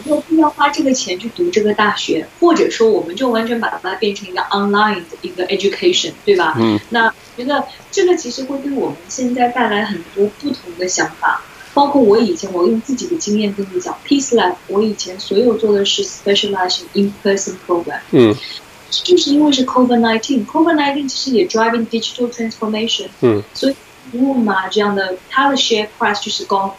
有必要花这个钱去读这个大学，或者说，我们就完全把它变成一个 online 的一个 education，对吧？嗯。那觉得这个其实会对我们现在带来很多不同的想法。包括我以前，我用自己的经验跟你讲，Peace Lab，我以前所有做的是 specialized in person program，嗯，就是因为是 COVID nineteen，COVID nineteen 其实也 driving digital transformation，嗯，所以 Zoom 啊这样的，它的 share price 就是 gone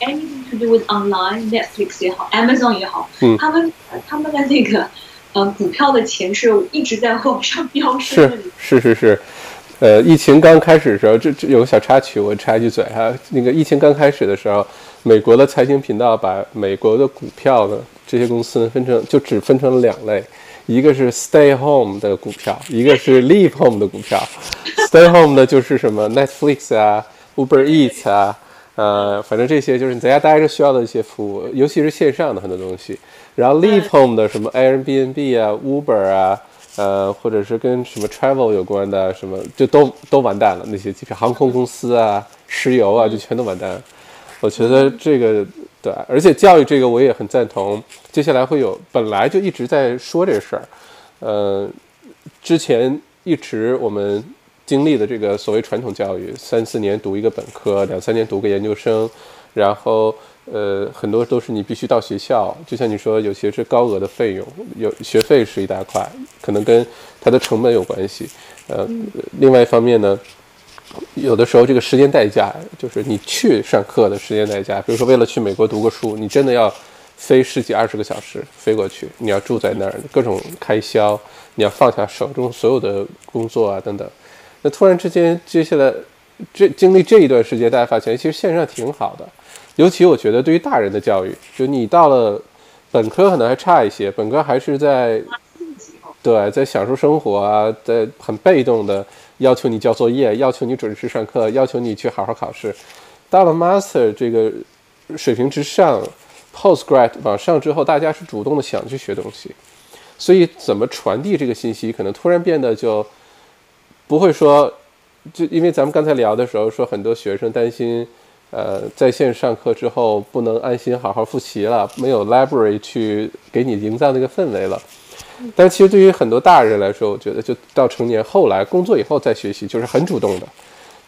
up，anything to do with online，Netflix 也好，Amazon 也好，嗯，他们他们的那个，呃，股票的钱是一直在往上飙升的，是是是是。呃，疫情刚开始的时候，这这有个小插曲，我插一句嘴哈。那个疫情刚开始的时候，美国的财经频道把美国的股票呢，这些公司呢分成就只分成了两类，一个是 stay home 的股票，一个是 leave home 的股票。[LAUGHS] stay home 的就是什么 Netflix 啊，Uber Eats 啊，呃，反正这些就是你在家待着需要的一些服务，尤其是线上的很多东西。然后 leave home 的什么 Airbnb 啊，Uber 啊。呃，或者是跟什么 travel 有关的，什么就都都完蛋了。那些机票、航空公司啊、石油啊，就全都完蛋了。我觉得这个对，而且教育这个我也很赞同。接下来会有，本来就一直在说这事儿。呃，之前一直我们经历的这个所谓传统教育，三四年读一个本科，两三年读个研究生，然后。呃，很多都是你必须到学校，就像你说，有些是高额的费用，有学费是一大块，可能跟它的成本有关系。呃，另外一方面呢，有的时候这个时间代价，就是你去上课的时间代价，比如说为了去美国读个书，你真的要飞十几二十个小时飞过去，你要住在那儿，各种开销，你要放下手中所有的工作啊等等。那突然之间，接下来这经历这一段时间，大家发现其实线上挺好的。尤其我觉得，对于大人的教育，就你到了本科可能还差一些，本科还是在对在享受生活啊，在很被动的要求你交作业，要求你准时上课，要求你去好好考试。到了 master 这个水平之上，postgrad 往上之后，大家是主动的想去学东西，所以怎么传递这个信息，可能突然变得就不会说，就因为咱们刚才聊的时候说，很多学生担心。呃，在线上课之后不能安心好好复习了，没有 library 去给你营造那个氛围了。但其实对于很多大人来说，我觉得就到成年后来工作以后再学习，就是很主动的。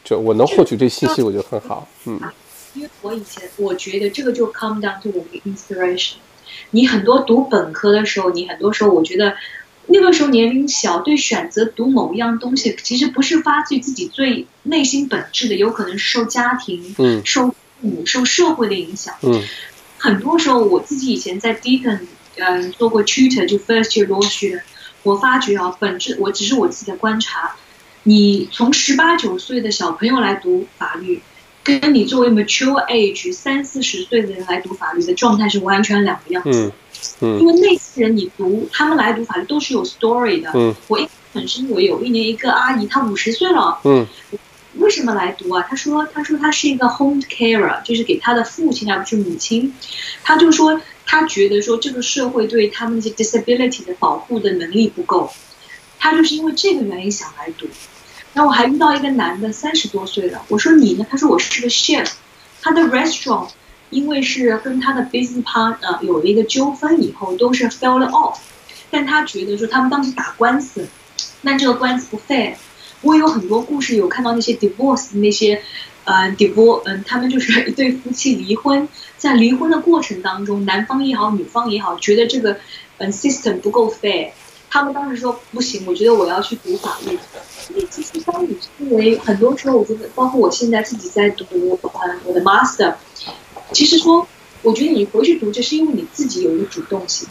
就我能获取这信息，我就很好。嗯，因为我以前我觉得这个就 come down to 我的 inspiration。你很多读本科的时候，你很多时候我觉得那个时候年龄小，对选择读某一样东西，其实不是发自于自己最内心本质的，有可能是受家庭、嗯。受父母、受社会的影响。嗯。很多时候我自己以前在 Deakin 嗯做过 tutor，就 first year law student，我发觉啊，本质我只是我自己的观察，你从十八九岁的小朋友来读法律，跟你作为 mature age 三四十岁的人来读法律的状态是完全两个样子。嗯因为那些人你读，他们来读法律都是有 story 的。嗯我印象很深，我有一年一个阿姨，她五十岁了，嗯为什么来读啊？她说，她说她是一个 home carer，就是给她的父亲而不是母亲。她就说，她觉得说这个社会对他们那些 disability 的保护的能力不够，她就是因为这个原因想来读。然后我还遇到一个男的，三十多岁了，我说你呢？他说我是个 chef，他的 restaurant 因为是跟他的 business partner 有了一个纠纷以后，都是 fell off，但他觉得说他们当时打官司，但这个官司不 fair。我有很多故事有看到那些 divorce 那些，呃 divorce，嗯，他们就是一对夫妻离婚，在离婚的过程当中，男方也好，女方也好，觉得这个嗯 system 不够 fair，他们当时说不行，我觉得我要去读法律。因为其实当你因为很多时候，我觉得包括我现在自己在读呃我的 master，其实说，我觉得你回去读这是因为你自己有一个主动性，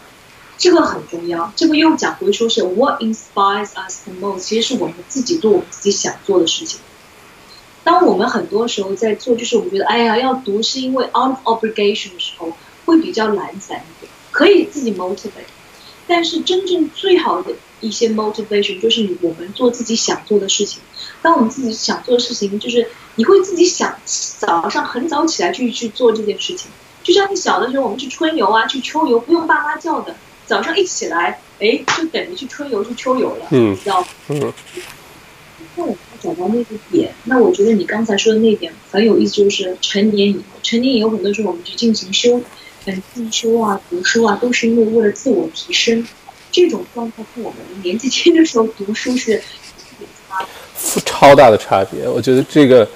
这个很重要。这个又讲回说是 what inspires us the most，其实是我们自己做我们自己想做的事情。当我们很多时候在做，就是我们觉得哎呀要读是因为 out of obligation 的时候，会比较懒散一点，可以自己 motivate。但是真正最好的一些 motivation 就是你我们做自己想做的事情。当我们自己想做的事情，就是你会自己想早上很早起来去去做这件事情。就像你小的时候，我们去春游啊，去秋游，不用爸妈叫的，早上一起来，哎，就等着去春游、去秋游了，嗯知道吗？嗯那我们找到那个点，那我觉得你刚才说的那点很有意思，就是成年以后，成年以后很多时候我们去进行修，嗯，进修啊、读书啊，都是因为为了自我提升。这种状态跟我们年纪轻的时候读书是。超大的差别。我觉得这个，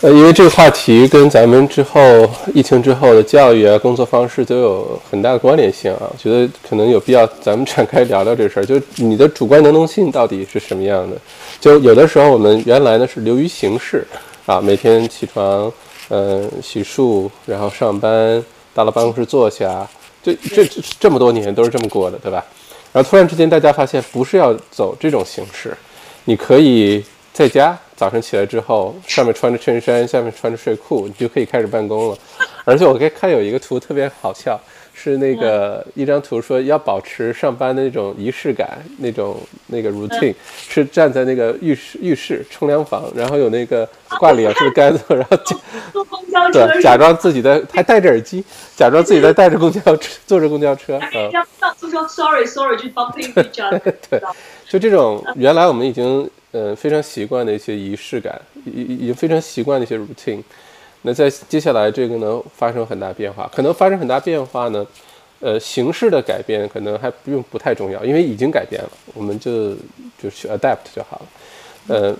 呃，因为这个话题跟咱们之后疫情之后的教育啊、工作方式都有很大的关联性啊。我觉得可能有必要咱们展开聊聊这事儿，就你的主观能动性到底是什么样的？就有的时候我们原来呢是流于形式啊，每天起床，嗯、洗漱，然后上班，到了办公室坐下，这这这这么多年都是这么过的，对吧？然后突然之间大家发现不是要走这种形式，你可以在家早上起来之后，上面穿着衬衫，下面穿着睡裤，你就可以开始办公了。而且我看看有一个图特别好笑，是那个一张图说要保持上班的那种仪式感，那种那个 routine，是站在那个浴室浴室冲凉房，然后有那个挂两只杆子，然后假坐公交车。对假装自己在还戴着耳机，[LAUGHS] 假装自己在戴着公交车坐着公交车，嗯。让上次说 sorry sorry 就 bumping each other，[LAUGHS] 对知道吗就这种原来我们已经呃非常习惯的一些仪式感，已已已经非常习惯的一些 routine，那在接下来这个呢发生很大变化，可能发生很大变化呢，呃形式的改变可能还不用不太重要，因为已经改变了，我们就就去 adapt 就好了，呃，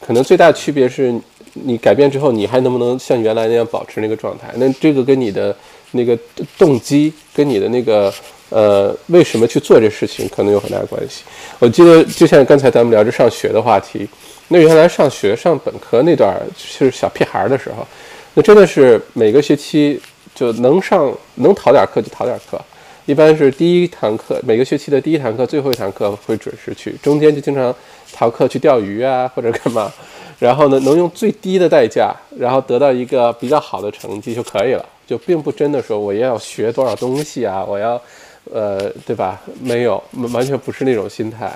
可能最大区别是你改变之后，你还能不能像原来那样保持那个状态？那这个跟你的那个动机，跟你的那个呃为什么去做这事情，可能有很大关系。我记得就像刚才咱们聊着上学的话题，那原来上学上本科那段儿是小屁孩的时候，那真的是每个学期就能上能逃点课就逃点课。一般是第一堂课，每个学期的第一堂课、最后一堂课会准时去，中间就经常逃课去钓鱼啊，或者干嘛。然后呢，能用最低的代价，然后得到一个比较好的成绩就可以了，就并不真的说我要学多少东西啊，我要，呃，对吧？没有，完全不是那种心态。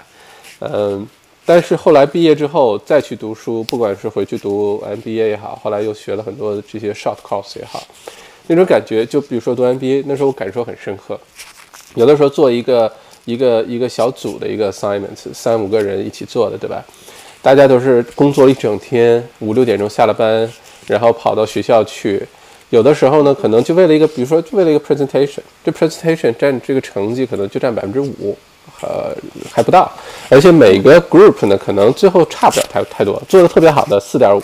嗯，但是后来毕业之后再去读书，不管是回去读 MBA 也好，后来又学了很多这些 short course 也好，那种感觉，就比如说读 MBA，那时候我感受很深刻。有的时候做一个一个一个小组的一个 assignment，三五个人一起做的，对吧？大家都是工作一整天，五六点钟下了班，然后跑到学校去。有的时候呢，可能就为了一个，比如说就为了一个 presentation，这 presentation 占这个成绩可能就占百分之五，呃，还不到。而且每个 group 呢，可能最后差不了太太多，做的特别好的四点五，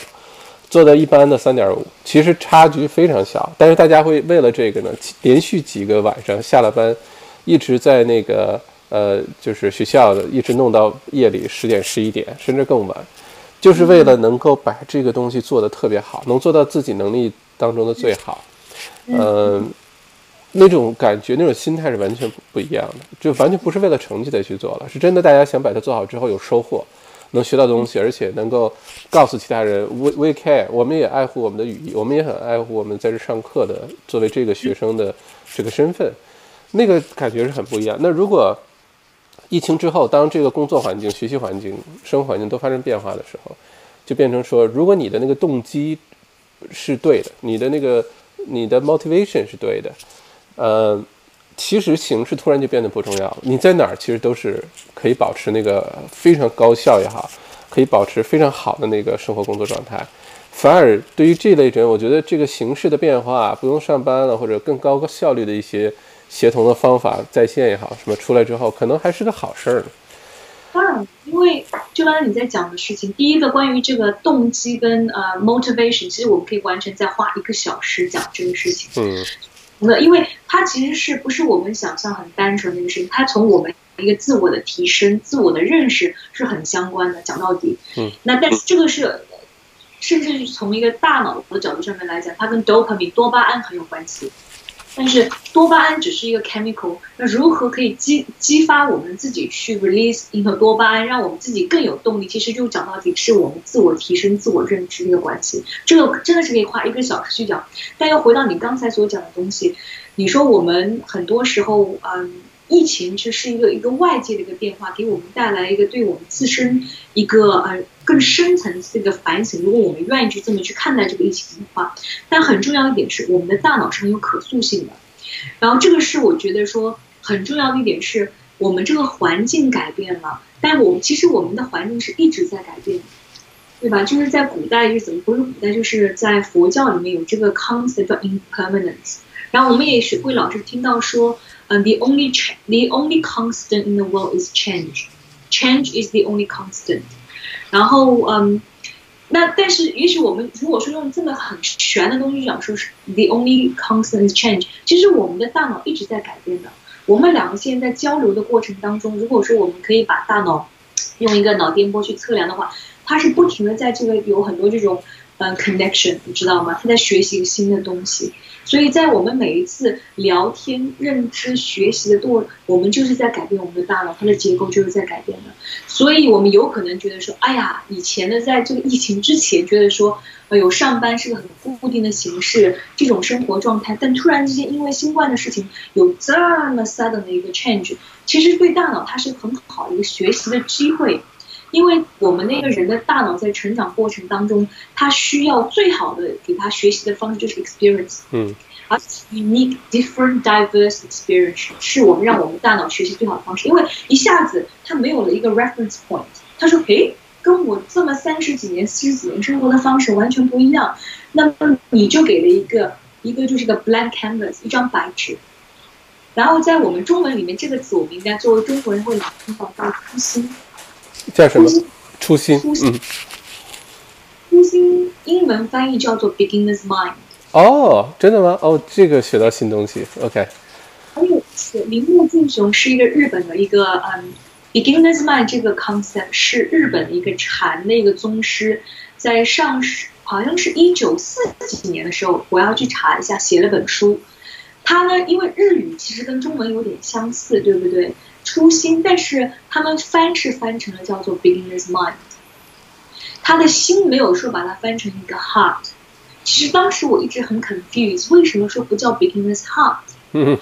做的一般的三点五，其实差距非常小。但是大家会为了这个呢，连续几个晚上下了班，一直在那个呃，就是学校的，一直弄到夜里十点、十一点，甚至更晚，就是为了能够把这个东西做得特别好，能做到自己能力。当中的最好，嗯，那种感觉、那种心态是完全不一样的，就完全不是为了成绩再去做了，是真的。大家想把它做好之后有收获，能学到东西，而且能够告诉其他人，we we care，我们也爱护我们的语义，我们也很爱护我们在这上课的作为这个学生的这个身份，那个感觉是很不一样。那如果疫情之后，当这个工作环境、学习环境、生活环境都发生变化的时候，就变成说，如果你的那个动机。是对的，你的那个你的 motivation 是对的，呃，其实形式突然就变得不重要了。你在哪儿其实都是可以保持那个非常高效也好，可以保持非常好的那个生活工作状态。反而对于这类人，我觉得这个形式的变化，不用上班了，或者更高效率的一些协同的方法在线也好，什么出来之后，可能还是个好事儿呢。当然，因为就刚才你在讲的事情，第一个关于这个动机跟呃 motivation，其实我们可以完全再花一个小时讲这个事情。嗯，那因为它其实是不是我们想象很单纯的一个事情，它从我们一个自我的提升、自我的认识是很相关的。讲到底，嗯，那但是这个是，甚至从一个大脑的角度上面来讲，它跟 dopamine 多巴胺很有关系。但是多巴胺只是一个 chemical，那如何可以激激发我们自己去 release 一个多巴胺，让我们自己更有动力？其实就讲到底是我们自我提升、自我认知的一个关系。这个真的是可以花一个小时去讲。但又回到你刚才所讲的东西，你说我们很多时候，嗯。疫情其实是一个一个外界的一个变化，给我们带来一个对我们自身一个呃更深层次的反省。如果我们愿意去这么去看待这个疫情的话，但很重要一点是，我们的大脑是很有可塑性的。然后这个是我觉得说很重要的一点是，我们这个环境改变了，但我们其实我们的环境是一直在改变，对吧？就是在古代是怎么？不是古代，就是在佛教里面有这个 concept impermanence。然后我们也是会老是听到说。嗯，the only the only constant in the world is change. Change is the only constant. 然后嗯，那但是也许我们如果说用这么很玄的东西讲说是 the only constant is change，其实我们的大脑一直在改变的。我们两个现在在交流的过程当中，如果说我们可以把大脑用一个脑电波去测量的话，它是不停的在这个有很多这种嗯 connection，你知道吗？它在学习新的东西。所以在我们每一次聊天、认知、学习的过我们就是在改变我们的大脑，它的结构就是在改变的。所以我们有可能觉得说，哎呀，以前的在这个疫情之前，觉得说，哎呦，上班是个很固定的形式，这种生活状态。但突然之间，因为新冠的事情有这么 sudden 的一个 change，其实对大脑它是很好的一个学习的机会。因为我们那个人的大脑在成长过程当中，他需要最好的给他学习的方式就是 experience，嗯，而 unique different diverse experience 是我们让我们大脑学习最好的方式。因为一下子他没有了一个 reference point，他说，诶，跟我这么三十几年、四十几年生活的方式完全不一样，那么你就给了一个一个就是个 blank canvas，一张白纸。然后在我们中文里面，这个词我们应该作为中国人会听到叫初心。叫什么？初心。嗯。初心英文翻译叫做 beginner's mind。哦，真的吗？哦，这个学到新东西。OK。还有是铃木俊雄是一个日本的一个嗯，beginner's mind 这个 concept 是日本的一个禅的一个宗师，在上世好像是一九四几年的时候，我要去查一下，写了本书。他呢，因为日语其实跟中文有点相似，对不对？初心，但是他们翻是翻成了叫做 beginner's mind，他的心没有说把它翻成一个 heart。其实当时我一直很 confused，为什么说不叫 beginner's heart？嗯，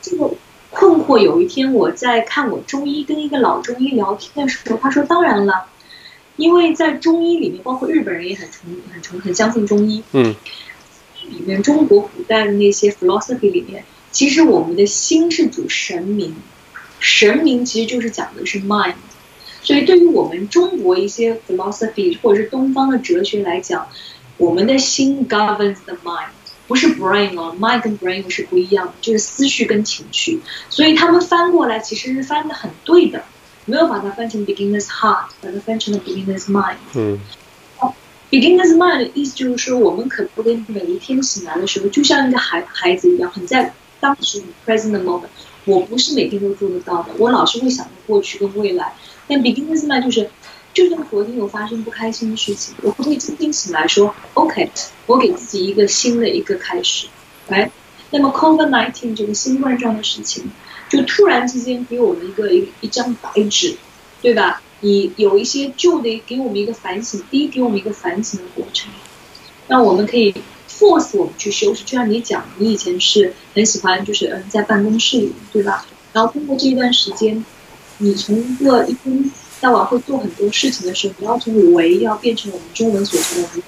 这个困惑有一天我在看我中医跟一个老中医聊天的时候，他说当然了，因为在中医里面，包括日本人也很崇很崇很相信中医。嗯，里面中国古代的那些 philosophy 里面，其实我们的心是主神明。神明其实就是讲的是 mind，所以对于我们中国一些 philosophy 或者是东方的哲学来讲，我们的心 governs the mind，不是 brain 哦，mind 跟 brain 是不一样的，就是思绪跟情绪。所以他们翻过来其实是翻的很对的，没有把它翻成 beginner's heart，把它翻成了 beginner's mind。嗯 beginner's mind 的意思就是说，我们可不可以每一天醒来的时候，就像一个孩孩子一样，很在当时 present moment。我不是每天都做得到的，我老是会想到过去跟未来。但 beginner's mind 就是，就算昨天有发生不开心的事情，我会不会今天醒来说，OK，我给自己一个新的一个开始，来。那么 COVID-19 这个新冠状的事情，就突然之间给我们一个一一张白纸，对吧？你有一些旧的给我们一个反省，第一给我们一个反省的过程，让我们可以 force 我们去修饰。就像你讲，你以前是很喜欢就是嗯在办公室里，对吧？然后通过这一段时间，你从一个一天到晚会做很多事情的时候，你要从为要变成我们中文所说的无，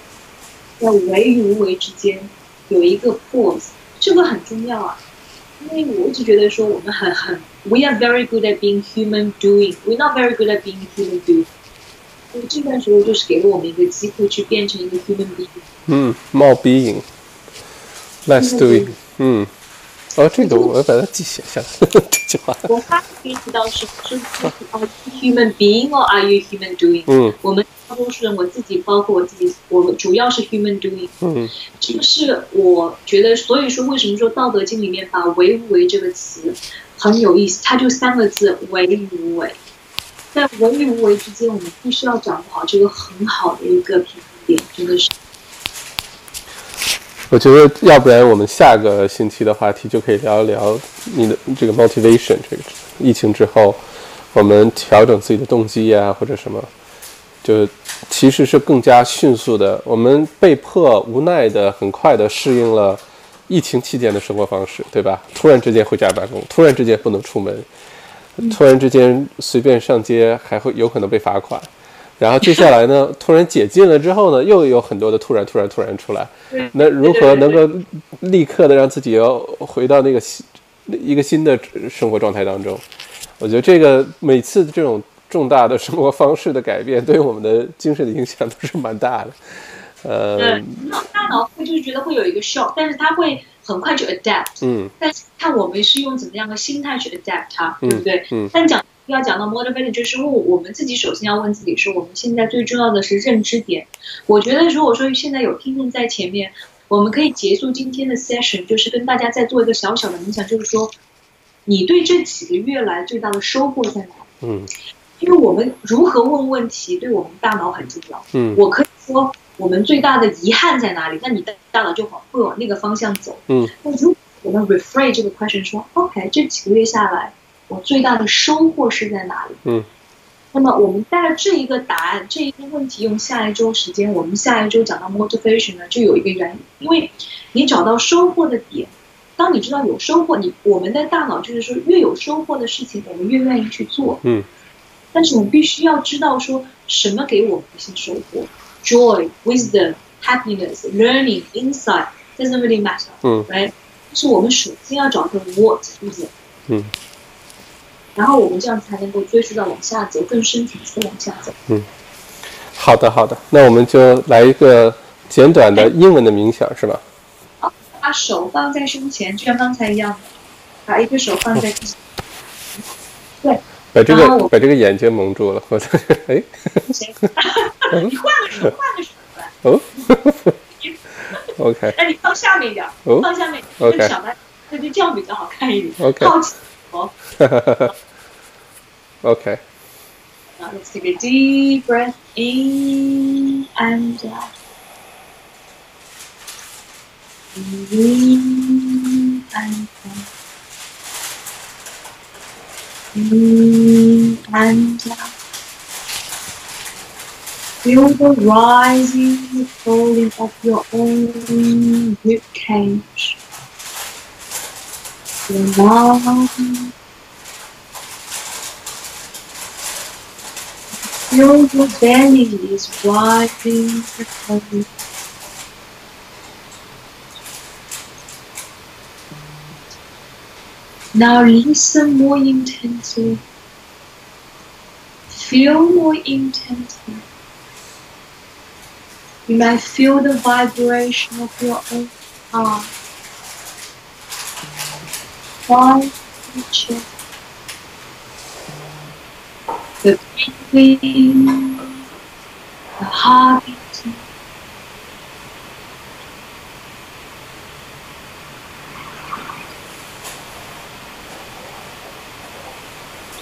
在为与无为之间有一个 pause，这个很重要啊。因为我一直觉得说我们很很，we are very good at being human doing，we're not very good at being human doing。所以这段时候就是给了我们一个机会去变成一个 human being。嗯，more being，less doing。嗯，哦，这个我要把它记写下来 [LAUGHS] 这句话。我发可以知道是是是 are human being or are you human doing？嗯我们大多数人，我自己包括我自己，我们主要是 human doing。嗯这个是我觉得，所以说为什么说《道德经》里面把“为无为”这个词很有意思，它就三个字“为与无为”。在为与无为之间，我们必须要掌握好这个很好的一个平衡点，真的是。我觉得要不然我们下个星期的话题就可以聊一聊你的这个 motivation。这个疫情之后，我们调整自己的动机呀、或者什么，就其实是更加迅速的。我们被迫无奈的、很快的适应了疫情期间的生活方式，对吧？突然之间回家办公，突然之间不能出门，突然之间随便上街还会有可能被罚款。然后接下来呢，[LAUGHS] 突然解禁了之后呢，又有很多的突然、突然、突然出来。那如何能够立刻的让自己要回到那个新一个新的生活状态当中？我觉得这个每次这种重大的生活方式的改变，对我们的精神的影响都是蛮大的。呃，对，大脑会就是觉得会有一个 shock，但是它会很快就 adapt。嗯但是看我们是用怎么样的心态去 adapt 它，对不对？嗯但讲要讲到 motivation，就是问我们自己首先要问自己是，我们现在最重要的是认知点。我觉得如果说现在有听众在前面，我们可以结束今天的 session，就是跟大家再做一个小小的冥想，就是说，你对这几个月来最大的收获在哪？嗯因为我们如何问问题，对我们大脑很重要。嗯我可以说我们最大的遗憾在哪里，那你的大脑就往会往那个方向走。嗯，那如果我们 reframe 这个 question 说，OK，这几个月下来，我最大的收获是在哪里？嗯，那么我们带着这一个答案，这一个问题，用下一周时间，我们下一周讲到 motivation 呢，就有一个原因，因为你找到收获的点。当你知道有收获，你我们的大脑就是说，越有收获的事情，我们越愿意去做。嗯。但是我们必须要知道说什么给我们一些收获，joy、wisdom、happiness、learning、insight doesn't really matter，嗯，right？是我们首先要找到 what is it，嗯，然后我们这样才能够追溯到往下走，更深层次的往下走。嗯好的好的，那我们就来一个简短的英文的冥想，是吧？把手放在胸前，就像刚才一样的，把一个手放在。对，[LAUGHS] 把这个把这个眼睛蒙住了，我的哎谁？[LAUGHS] 你换个手，换个手来。[LAUGHS] 哦，OK 那你放下面一点放下面，OK 更小白，那就这样比较好看一点。OK 哦。OK，Now let's take a deep breath in and out. In and out. In and out. Feel the rising and falling of your own rib cage. Lungs. Feel your belly is rising and falling. Now listen more intensely. Feel more intensely. You may feel the vibration of your own heart. To check the breathing, the heartbeat.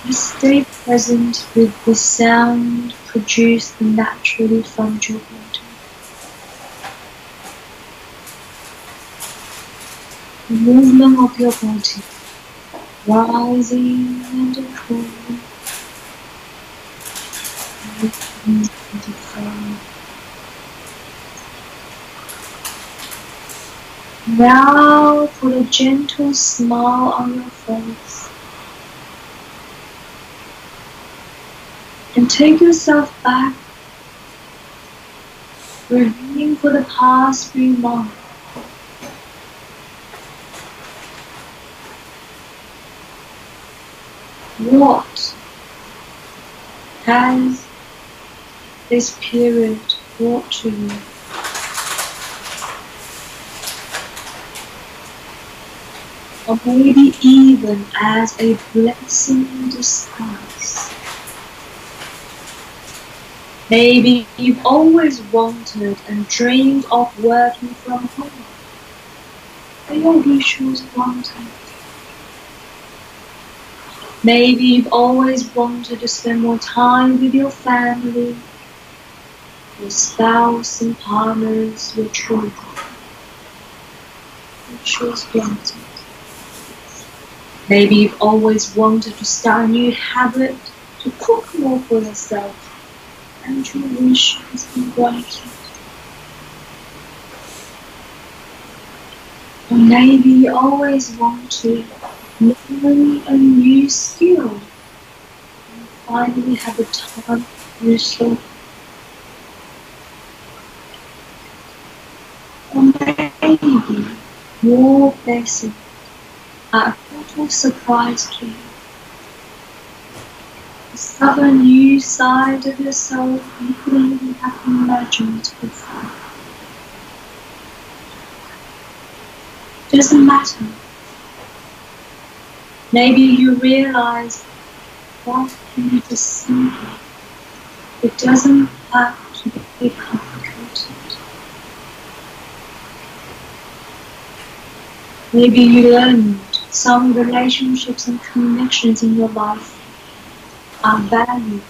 Just stay present with the sound produced naturally from your body. The movement of your body, rising and falling. rising and falling. Now put a gentle smile on your face. and take yourself back, reviewing for the past few months. What has this period brought to you? Or maybe even as a blessing in disguise. Maybe you've always wanted and dreamed of working from home. But your wishes wanted. Maybe you've always wanted to spend more time with your family, your spouse and partners, your children. Wishes wanted. Maybe you've always wanted to start a new habit to cook more for yourself and your wish has been granted. Or maybe you always want to learn a new skill and finally have a time do so. Or maybe your blessings are a total surprise to you discover a new side of yourself you couldn't even have imagined before. It Doesn't matter. Maybe you realize what can be. It doesn't have to be complicated. Maybe you learned some relationships and connections in your life are valued.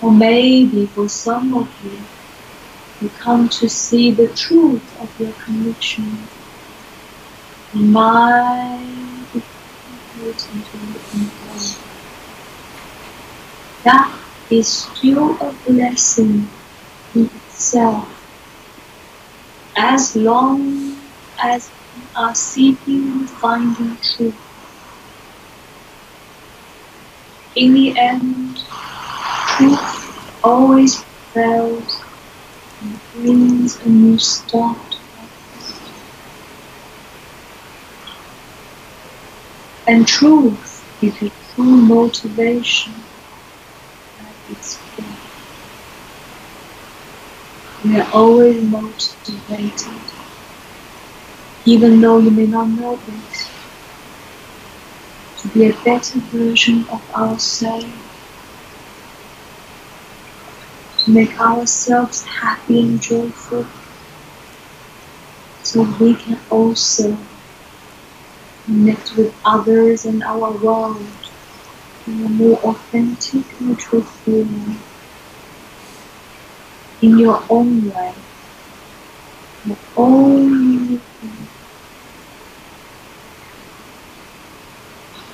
Or maybe for some of you, you come to see the truth of your connection you. That is still a blessing in itself. As long as we are seeking and finding truth. In the end, truth always prevails and brings a new start. And truth is a true motivation at its core. We are always motivated, even though you may not know this to be a better version of ourselves, to make ourselves happy and joyful, so we can also connect with others and our world in a more authentic truthful way, in your own way, your own unique.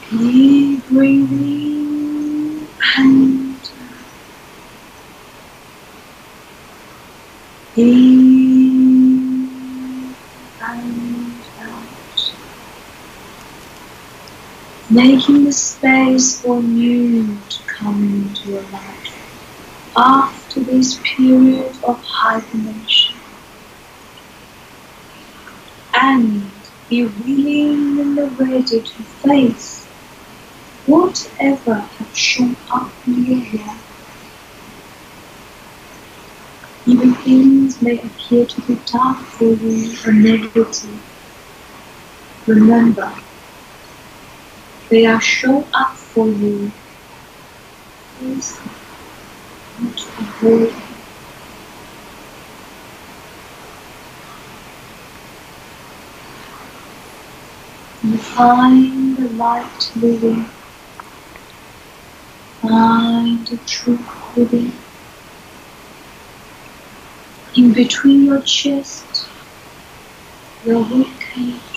Keep breathing and out. Making the space for new to come into your life after this period of hibernation. And be willing and ready to face whatever has shown up in your life. Even things may appear to be dark for you or negative, remember, they are shown up for you. Please not avoid. And find the light within. Find the truth within. In between your chest, your ribcage.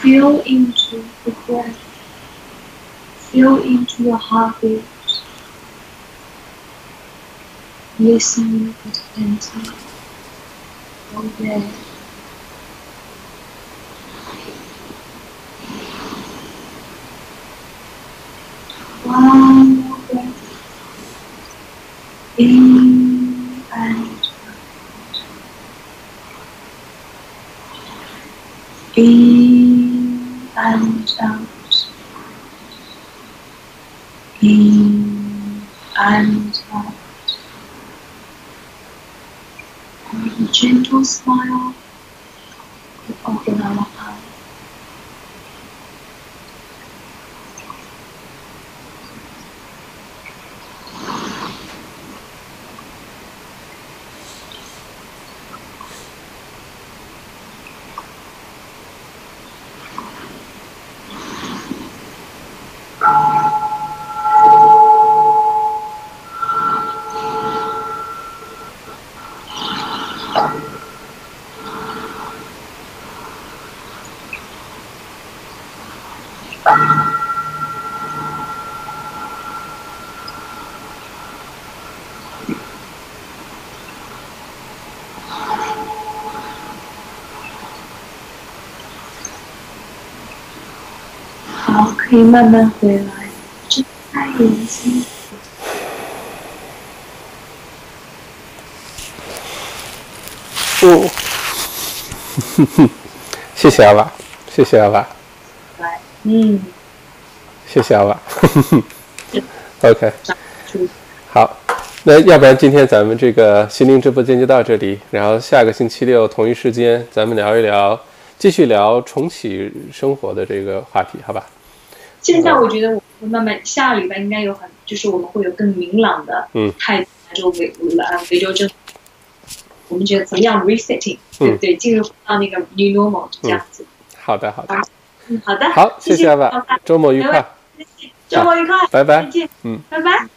Feel into the breath. Feel into your heartbeat. Listen. Go there. One more breath. In smile, we open our eyes. 好，可以慢慢回来，睁开眼睛。[LAUGHS] 嗯，谢谢阿瓦，谢谢阿瓦，[LAUGHS] 来，嗯，谢谢阿瓦。OK，好，那要不然今天咱们这个心灵直播间就到这里，然后下个星期六同一时间咱们聊一聊，继续聊重启生活的这个话题，好吧？现在我觉得我会慢慢，下个礼拜应该有很，就是我们会有更明朗的嗯态度来做维来维州政府。我们觉得怎么样 resetting，对不对？进入到那个 new normal 这样子。好的，好的，嗯，好的，好，谢谢谢阿瓦，周末愉快，周末愉快，拜拜再见，嗯，拜拜。